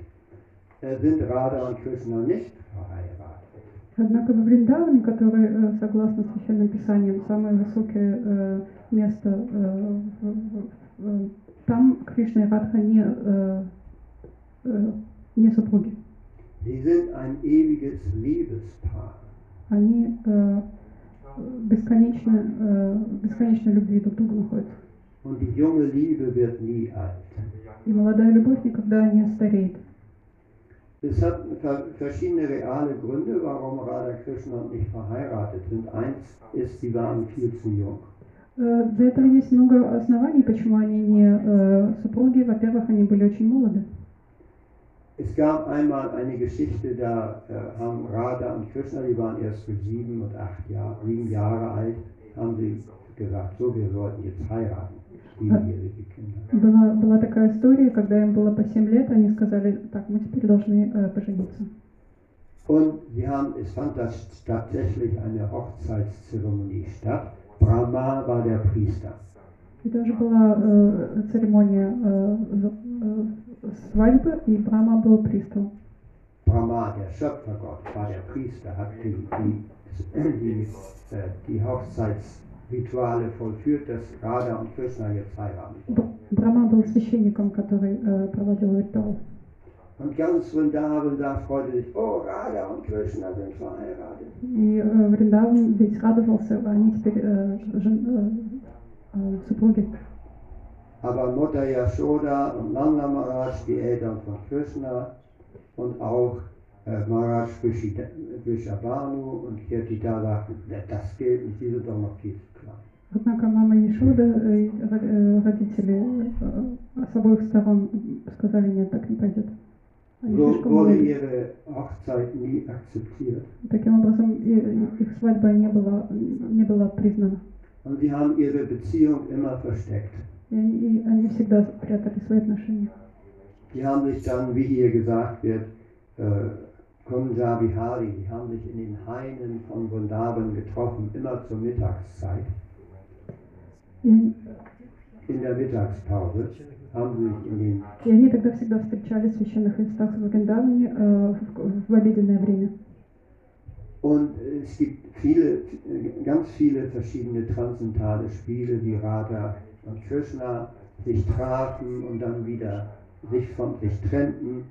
äh, sind Radha und Krishna nicht verheiratet. Однако во Вриндаване, который, э, согласно священным писаниям, самое высокое э, место, э, в- в- в- там Кришна и Радха не, э, э, не супруги. Sie sind ein ewiges Liebespaar. Они э, бесконечно, э, бесконечной любви друг к другу находятся. Und die junge Liebe wird nie alt. И молодая любовь никогда не стареет. Es hat ver- verschiedene reale Gründe, warum Radha Krishna nicht verheiratet sind. Eins ist, sie waren viel zu jung. Э, Для этого есть много оснований, почему они не э, супруги. Во-первых, они были очень молоды. Es gab einmal eine Geschichte, da äh, haben Radha und Krishna, die waren erst für sieben und acht Jahre, sieben Jahre alt, haben sie gesagt, so, wir sollten jetzt heiraten, siebenjährige Kinder. Была, была такая история, когда им было по 7 лет, они сказали, так, мы теперь должны э, пожениться. Und sie haben, es fand das tatsächlich eine Hochzeitszeremonie statt. Brahma war der Priester. И даже была э, церемония э, за- э, свадьбы, и Брама был приставом. Brahma, der Schöpfergott, war der Priester, hat die, die, die, äh, die Hochzeitsrituale vollführt, dass Radha und Krishna jetzt heiraten. Б- Брама был священником, который э, проводил ритуал. Und ganz Vrindavan da freute sich, oh, Radha und Krishna sind verheiratet. И э, Вриндаван весь радовался, они теперь э, жен- э, э, супруги. Aber Mutter Yashoda und Nanda Maharaj, die Eltern von Krishna und auch äh, Maharaj Vrishida- Vrishabhanu und Kirtida sagten, "Ne, das gilt nicht, die sind doch noch viel zu klein. Однако мама Ешода и ро- э, родители э, с обоих сторон сказали, нет, так не пойдет. Они So слишком wurde молоды. ihre Hochzeit nie akzeptiert. Таким образом, и- и- их свадьба не была, не была признана. Und sie haben ihre Beziehung immer versteckt. И они, и они всегда прятали свои отношения. Die haben sich dann, wie hier gesagt wird, äh, Kunja Vihari, die haben sich in den Hainen von Vrindavan getroffen, immer zur Mittagszeit. И, они- In der Mittagspause haben sie sich in den и они тогда всегда встречались в священных местах в Вриндаване э, в, в обеденное время. Und es gibt viele, ganz viele verschiedene transzendentale Spiele, wie Radha und Krishna sich trafen und dann wieder sich von sich trennten.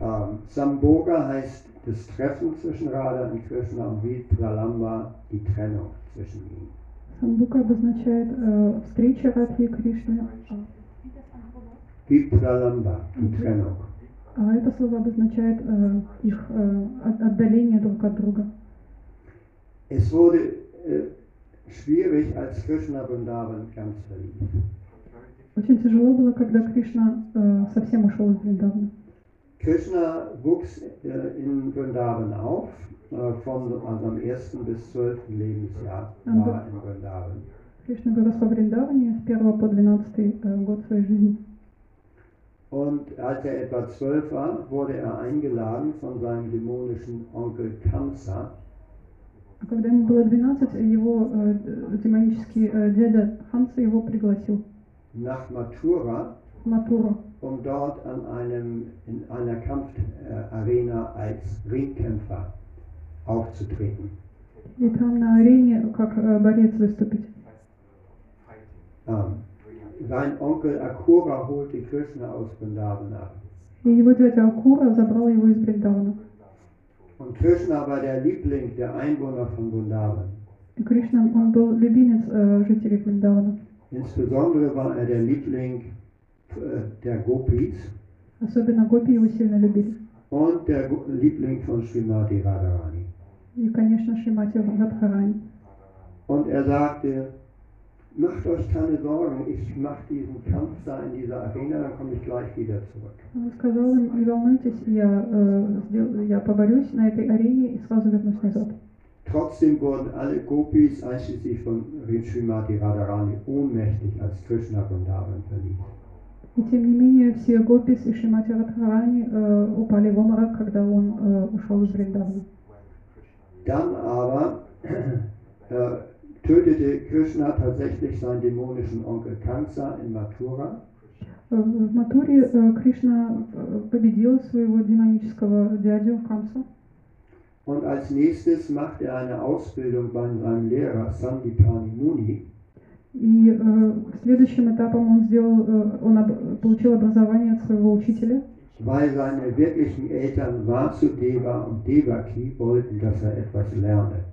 Ähm, Samboga heißt das Treffen zwischen Radha und Krishna und Vipralamba die Trennung zwischen ihnen. Самбука обозначает э, встреча Радхи и Кришны, Vipralamba, die Mhm. Trennung. а это слово обозначает э, их э, от- отдаление друг от друга. Es wurde äh, schwierig, als Krishna Vrindavan ganz verließ. Очень тяжело было, когда Кришна э, совсем ушел из Вриндавана. Krishna wuchs äh, in Vrindavan auf, äh, von also am 1. bis 12. Lebensjahr Mhm. war er in Vrindavan. Кришна вырос во Вриндаване с 1 по 12 э, год своей жизни. Und als er etwa 12 war, wurde er eingeladen von seinem dämonischen Onkel Kamsa, А когда ему было 12, его э, демонический э, дядя Ханса его пригласил nach Mathura, в Матуру, um dort an einem, in einer Kampfarena als Ringkämpfer aufzutreten. и там на арене как э, борец выступить. Ähm, sein Onkel Akura holte Krishna aus Vrindavan ab. И его дядя Акура забрал его из Бриндавана. Und Krishna war der Liebling der Einwohner von Vrindavan. И Кришна, он был любимец э, жителей Бриндавана. Insbesondere war er der Liebling äh, der Gopis Особенно гопи его сильно любили. und der Go- Liebling von Srimati Radharani. И, конечно, Шримати Радхарани. Und er sagte, macht euch keine Sorgen, ich mache diesen Kampf da in dieser Arena, dann komme ich gleich wieder zurück. Он сказал им, не волнуйтесь, я, э, сдел- я поборюсь на этой арене и сразу вернусь назад. Trotzdem wurden alle Gopis, einschließlich von Srimati Radharani, ohnmächtig, als Krishna Vrindavan verließ. И тем не менее, все гопис и Шримати Радхарани э, упали в обморок, когда он э, ушел из Бриндавана. Dann aber äh, tötete Krishna tatsächlich seinen dämonischen Onkel Kamsa in Mathura Э, В Матуре э, Кришна э, победил своего демонического дядю Камсу. und als nächstes machte er eine Ausbildung bei seinem Lehrer Sandipani Muni И э, следующим этапом он сделал, э, он об- получил образование от своего учителя, weil seine wirklichen Eltern Vasudeva und Devaki wollten, dass er etwas lerne.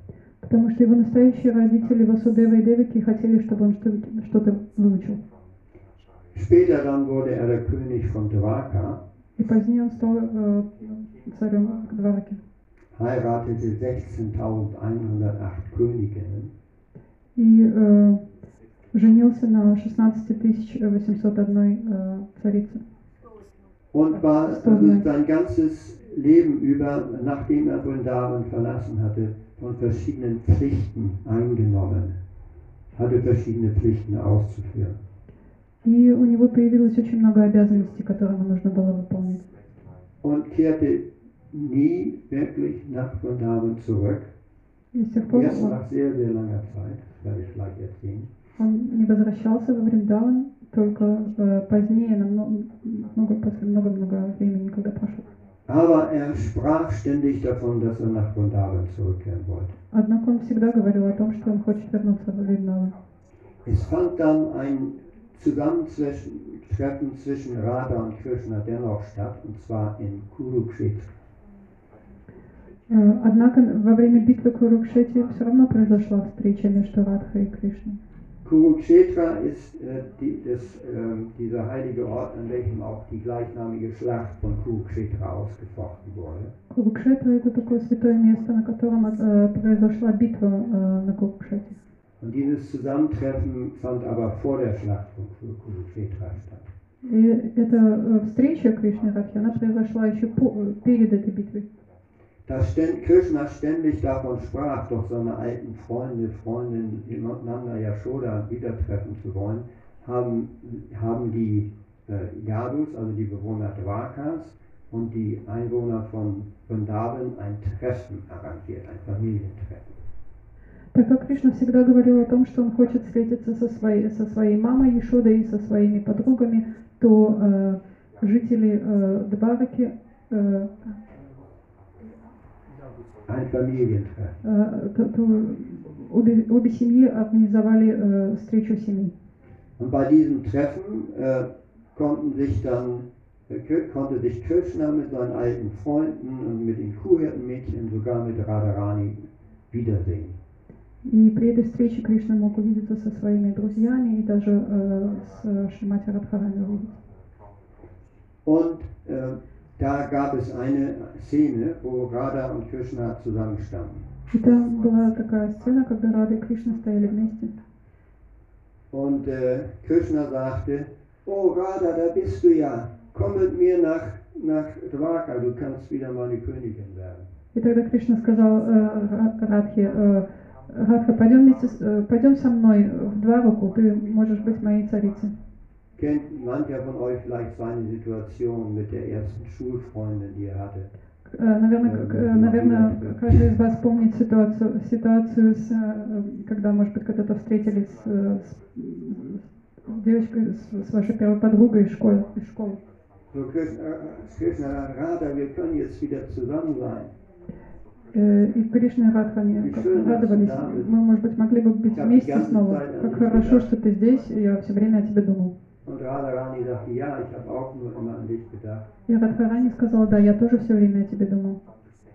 Потому что его настоящие родители Васудева и Девики хотели, чтобы он что- что-то выучил. Später dann wurde er der König von Dwarka, И позднее он стал э, царем Двараки. heiratete 16.108 Königinnen И э, женился на 16 801 э, царице. und war sein ganzes Leben über, nachdem er Vrindavan verlassen hatte, von verschiedenen Pflichten eingenommen, hatte verschiedene Pflichten auszuführen. И у него появилось очень много обязанностей, которые ему нужно было выполнять. Und kehrte nie wirklich nach Vrindavan zurück, И с тех пор erst он, nach sehr, sehr langer Zeit, das werde ich gleich erzählen. он не возвращался во Вриндаван, только э, позднее, намного, много, после много-много времени, когда прошло. Aber er sprach ständig davon, dass er nach Vrindavan zurückkehren wollte. Однако он всегда говорил о том, что он хочет вернуться в Вриндаван. Es fand dann ein Zusammentreffen zwischen Radha und Krishna dennoch statt, und zwar in Kurukshetra. Э, Однако во время битвы Курукшети все равно произошла встреча между Радхой и Кришной. Kurukshetra ist äh, die, das, ähm, dieser heilige Ort, an welchem auch die gleichnamige Schlacht von Kurukshetra ausgefochten wurde. Курукшетра это такое святое место, на котором э, произошла битва э, на Курукшете. Und dieses Zusammentreffen fand aber vor der Schlacht von Kur- Kurukshetra statt. И эта э, встреча Кришны и Радхи, она произошла еще по- э, перед этой битвой. Da ständ, Krishna ständig davon sprach, doch seine alten Freunde, Freundinnen Nanda Yashoda wiedertreffen zu wollen, haben, haben die äh, Yadus, also die Bewohner Dwarkas und die Einwohner von Vrindavan ein Treffen arrangiert, ein Familientreffen. Так как Кришна всегда говорил о том, что он хочет встретиться со своей, со своей мамой Ешодой и со своими подругами, то э, жители э, Двараки, э, обе, обе семьи организовали э, встречу семей. Und bei diesem Treffen äh, konnten sich dann, äh, konnte sich Krishna mit seinen alten Freunden und mit den Kuhhirtenmädchen, sogar mit Radharani wiedersehen. И при этой встрече Кришна мог увидеться со своими друзьями и даже э, с Шримати Радхарани увидеть. Und äh, da gab es eine Szene, wo Radha und Krishna zusammenstanden. И там была такая сцена, когда Рада и Кришна стояли вместе. Und äh, Krishna sagte, oh Radha, da bist du ja, komm mit mir nach, nach Dwarka, du kannst wieder meine Königin werden. И тогда Кришна сказал э, Ра- Радхе, э, Радха, пойдем, вместе с- э, пойдем со мной в два руку, ты можешь быть моей царицей. Kennt mancher von euch vielleicht seine Situation mit der ersten Schulfreundin, die er hatte? Э, Наверное, как- э, наверное, каждый из вас помнит ситуацию, ситуацию с, э, когда, может быть, когда-то встретились с, э, с- девочкой, с, с вашей первой подругой из школы. Из школы. So Krishna, äh, Krishna sagt, Radha, wir können jetzt wieder zusammen sein. Э, И Кришна и Радхани радовались. Мы, может быть, могли бы быть вместе снова. Как хорошо, что ты здесь, я все время о тебе думал. И Радхарани сказала, да, я тоже все время о тебе думал.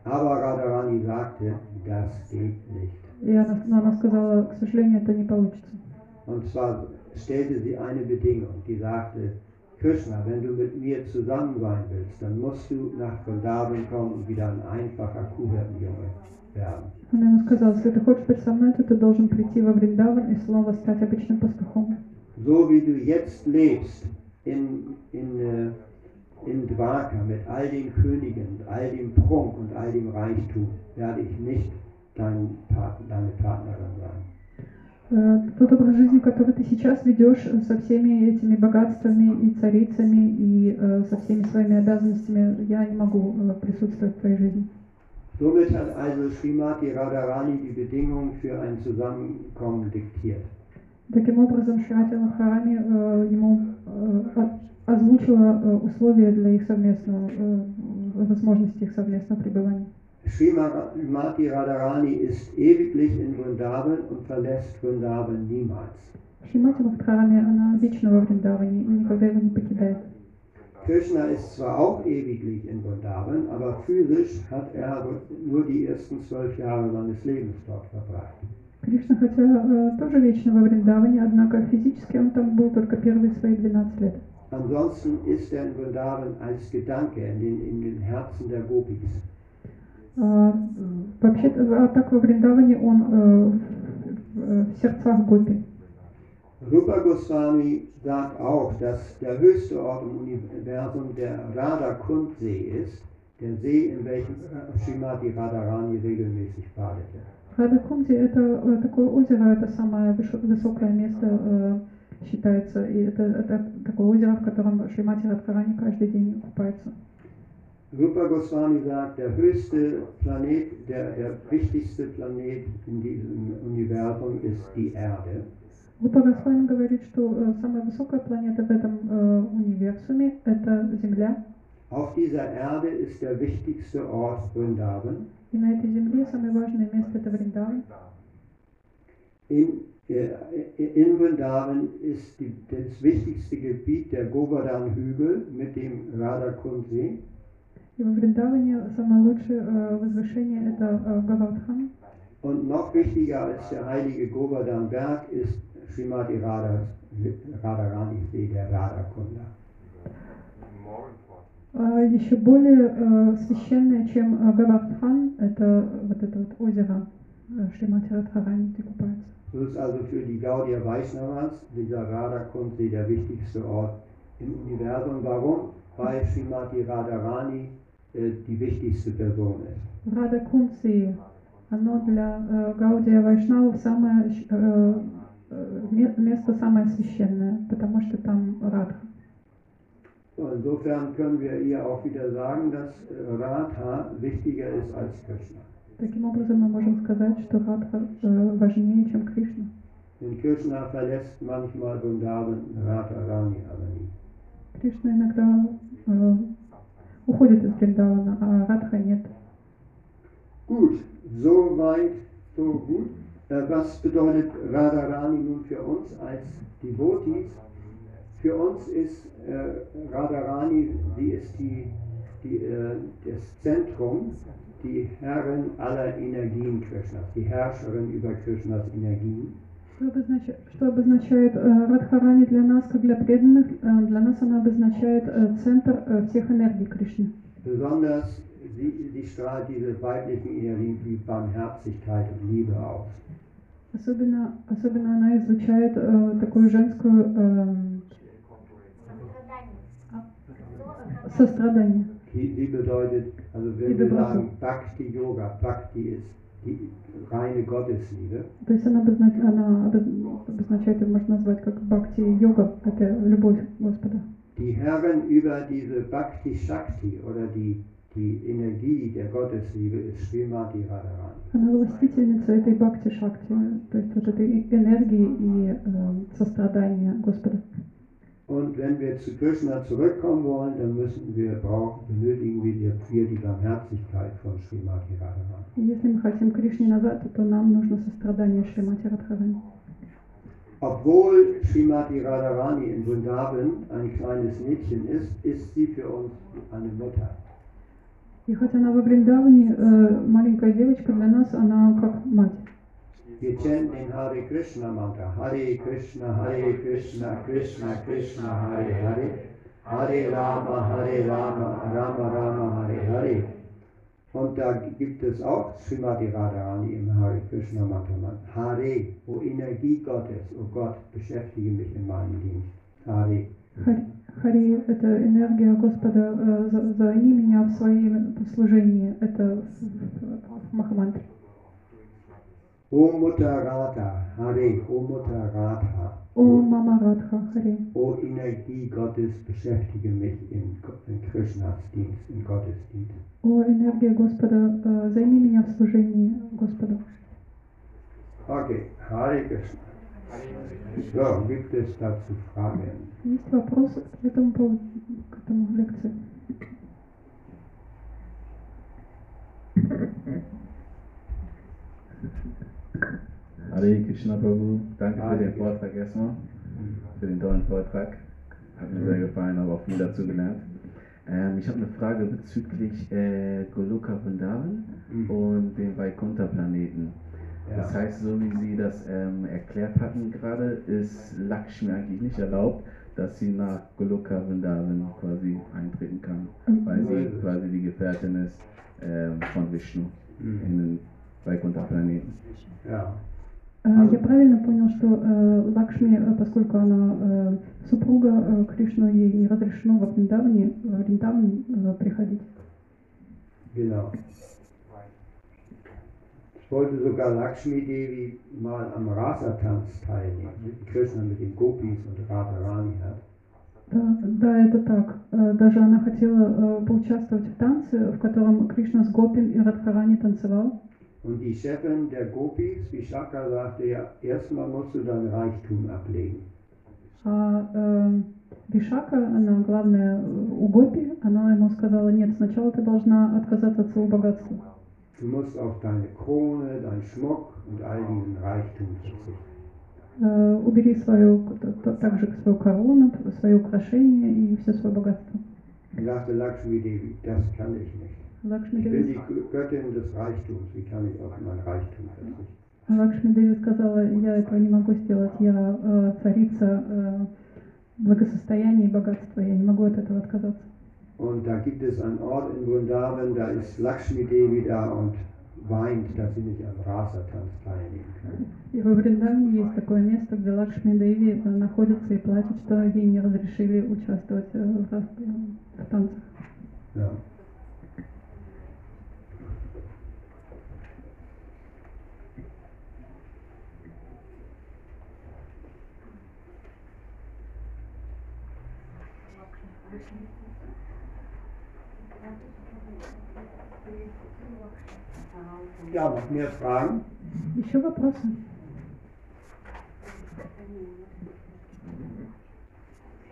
Aber Radharani sagte, das geht nicht. И она, она сказала, к сожалению, это не получится. Und zwar stellte sie eine Bedingung, die sagte, Krishna, wenn du mit mir zusammen sein willst, dann musst du nach Vrindavan kommen und wieder ein einfacher Kuhhirtenjunge werden. Она ему сказала, если ты хочешь быть со мной, то ты должен прийти во Вриндаван и снова стать обычным пастухом. So wie du jetzt lebst in, in, äh, in Dwarka mit all den Königen, all dem Prunk und all dem Reichtum, werde ich nicht dein Part, deine Partnerin sein. Э, Тот образ жизни, который ты сейчас ведешь э, со всеми этими богатствами и царицами и э, со всеми своими обязанностями, я не могу э, присутствовать в твоей жизни. Somit hat also Srimati Radharani die Bedingungen für ein Zusammenkommen diktiert. Таким образом, Шримати Радхарани э, ему э, о- озвучила э, условия для их совместного, э, возможности их совместного пребывания. Srimati Radharani ist ewiglich in Vrindavan und verlässt Vrindavan niemals. Шримати Радхарани, она вечно во Вриндаване и никогда его не покидает. Krishna ist zwar auch ewiglich in Vrindavan, aber physisch hat er nur die ersten zwölf Jahre seines Lebens dort verbracht. Кришна, хотя э, тоже вечно во Вриндаване, однако физически он там был только первые свои 12 лет. Ansonsten ist er in Vrindavan als Gedanke in den, in den Herzen der Gopis. А, вообще, а так во Вриндаване он э, в, э, в сердцах гопи. Rupa Goswami sagt auch, dass der höchste Ort im Universum der Radha Kundsee ist, der See, in welchem äh, Srimati Radharani regelmäßig badete. Рада Кунди это э, такое озеро, это самое высокое место э, считается, и это, это такое озеро, в котором Шримати Радхарани каждый день купается. Rupa Goswami sagt, der höchste Planet, der, der wichtigste Planet in diesem Universum ist die Erde. Рупа Госвами говорит, что э, самая высокая планета в этом универсуме это Земля, Auf dieser Erde ist der wichtigste Ort Vrindavan. и на этой Земле самое важное место это Вриндаван. In, äh, in Vrindavan ist die, das wichtigste Gebiet der Govardhan-Hügel mit dem Radha-Kundsee. И во Вриндаване самое лучшее э, возвышение это э, Гавардхан. Und noch wichtiger als der heilige Govardhan-Berg ist Srimati Radha, Radharani See, der Radha-Kunda. А еще более э, священное, чем э, Гавардхан, это вот это вот озеро э, Шримати Радхарани, где купается. So ist also für die Gaudiya Vaishnavas dieser Radha-Kundsee der wichtigste Ort im Universum. Warum? Weil Srimati Radharani äh, die wichtigste Person ist. Рада Кунции, оно для э, Гаудия Вайшнавов самое, щ- э, э, ме- место самое священное, потому что там Радха. So, insofern können wir ihr auch wieder sagen, dass äh, Radha wichtiger ist als Krishna. Таким образом, мы можем сказать, что Радха э, важнее, чем Кришна. Denn Krishna verlässt manchmal Vrindavan, Radharani aber nie. Кришна иногда э, уходит из Вриндавана, а Радха нет. Gut, so weit, so gut. Äh, was bedeutet Radharani nun für uns als Devotees? Für uns ist äh, Radharani, sie ist die, die, äh, das Zentrum, die Herrin aller Energien Krishnas, die Herrscherin über Krishnas Energien. Что обозначает, что обозначает э, Радхарани для нас, как для преданных? Э, для нас она обозначает э, центр э, всех энергий Кришны. Besonders sie, sie strahlt diese weiblichen Energien wie Barmherzigkeit und Liebe aus. Особенно, особенно она излучает э, такую женскую эм, сострадание. Sie bedeutet, also wenn Liebe wir Brachung. sagen Bhakti Yoga, Bhakti ist die reine Gottesliebe. То есть она, обозна- она обоз- обозначает, ее можно назвать как бхакти-йога, это любовь Господа. Die Herrin über diese Bhakti Shakti oder die, die Energie der Gottesliebe ist Srimati Radharani. Она властительница этой бхакти-шакти, то есть вот этой энергии и э, сострадания Господа. Und wenn wir zu Krishna zurückkommen wollen, dann müssen wir brauchen, benötigen wir die, die Barmherzigkeit von Srimati Radharani. И если мы хотим к Кришне назад, то нам нужно сострадание Шримати Радхарани. Obwohl Srimati Radharani in Vrindavan ein kleines Mädchen ist, ist sie für uns eine Mutter. И хотя она во Бриндаване э, маленькая девочка, для нас она как мать. Wir chanten den Hare Krishna Mantra. Hare Krishna, Hare Krishna, Krishna Krishna, Hare Hare. Hare Rama, Hare Rama, Rama Rama, Hare Hare. Und da gibt es auch Srimati Radharani im Hare Krishna Mantra. Hare, o Energie Gottes, o Gott, beschäftige mich in meinem Dienst. Hare. Хари, Хари – это энергия Господа, э, за- займи меня в своем служении. Это в- в- в Махамантре. O Mutter Radha, Hare, o Mutter Radha. О Мама Радха Хари. O Energie Gottes, beschäftige mich in, in Krishnas Dienst, in Gottes Dienst. О энергия Господа, э, займи меня в служении Господа. Okay, Hare Krishna. So, gibt es dazu Fragen? Есть вопросы к этому поводу, к этому лекции? Hare Krishna Prabhu, danke für den. Vortrag erstmal, für den tollen Vortrag. Hat mir sehr gefallen, habe auch viel dazu gelernt. Ähm, ich habe eine Frage bezüglich äh, Goloka Vrindavan Mhm. und dem Vaikuntha-Planeten. Das heißt, so wie Sie das ähm, erklärt hatten gerade, ist Lakshmi eigentlich nicht erlaubt, dass sie nach Goloka Vrindavan quasi eintreten kann, weil sie quasi die Gefährtin ist ähm, von Vishnu Mhm. Vaikuntha-Planeten. Ja. Э, Я правильно понял, что э, Лакшми, э, поскольку она э, супруга э, Кришну, ей не разрешено во Вриндаване, в Вриндаван э, приходить. Genau. Ich wollte sogar Lakshmi Devi mal am Rasa-Tanz teilnehmen, mit Krishna mit den Gopis und Radharani hat. Да, да, это так. Даже она хотела э, поучаствовать в танце, в котором Кришна с Гопин и Радхарани танцевал. Und die Chefin der Gopis, Vishaka, sagte ja, erstmal musst du dein Reichtum ablegen. А э, Вишака, она главная э, у Гопи, она ему сказала, нет, сначала ты должна отказаться от своего богатства. Du musst auf deine Krone, deinen Schmuck und all diesen Reichtum verzichten. Э, убери свою, т- т- также свою корону, свое украшение и все свое богатство. Und sagte Lakshmi Devi, das kann ich nicht. Лакшми Ich bin Деви, die Gö- Göttin des Reichtums, wie kann ich auf mein Reichtum verzichten? Лакшми сказала, я этого не могу сделать, я э, царица э, благосостояния и богатства, я не могу от этого отказаться. Und da gibt es einen Ort in Vrindavan, da ist Lakshmi Devi da und weint, dass sie nicht am Rasa-Tanz teilnehmen kann. И во Вриндаване есть такое место, где Лакшми Деви э, находится и плачет, что ей не разрешили участвовать э, в, танцах. Ja. Ja, noch mehr Fragen? Еще вопросы?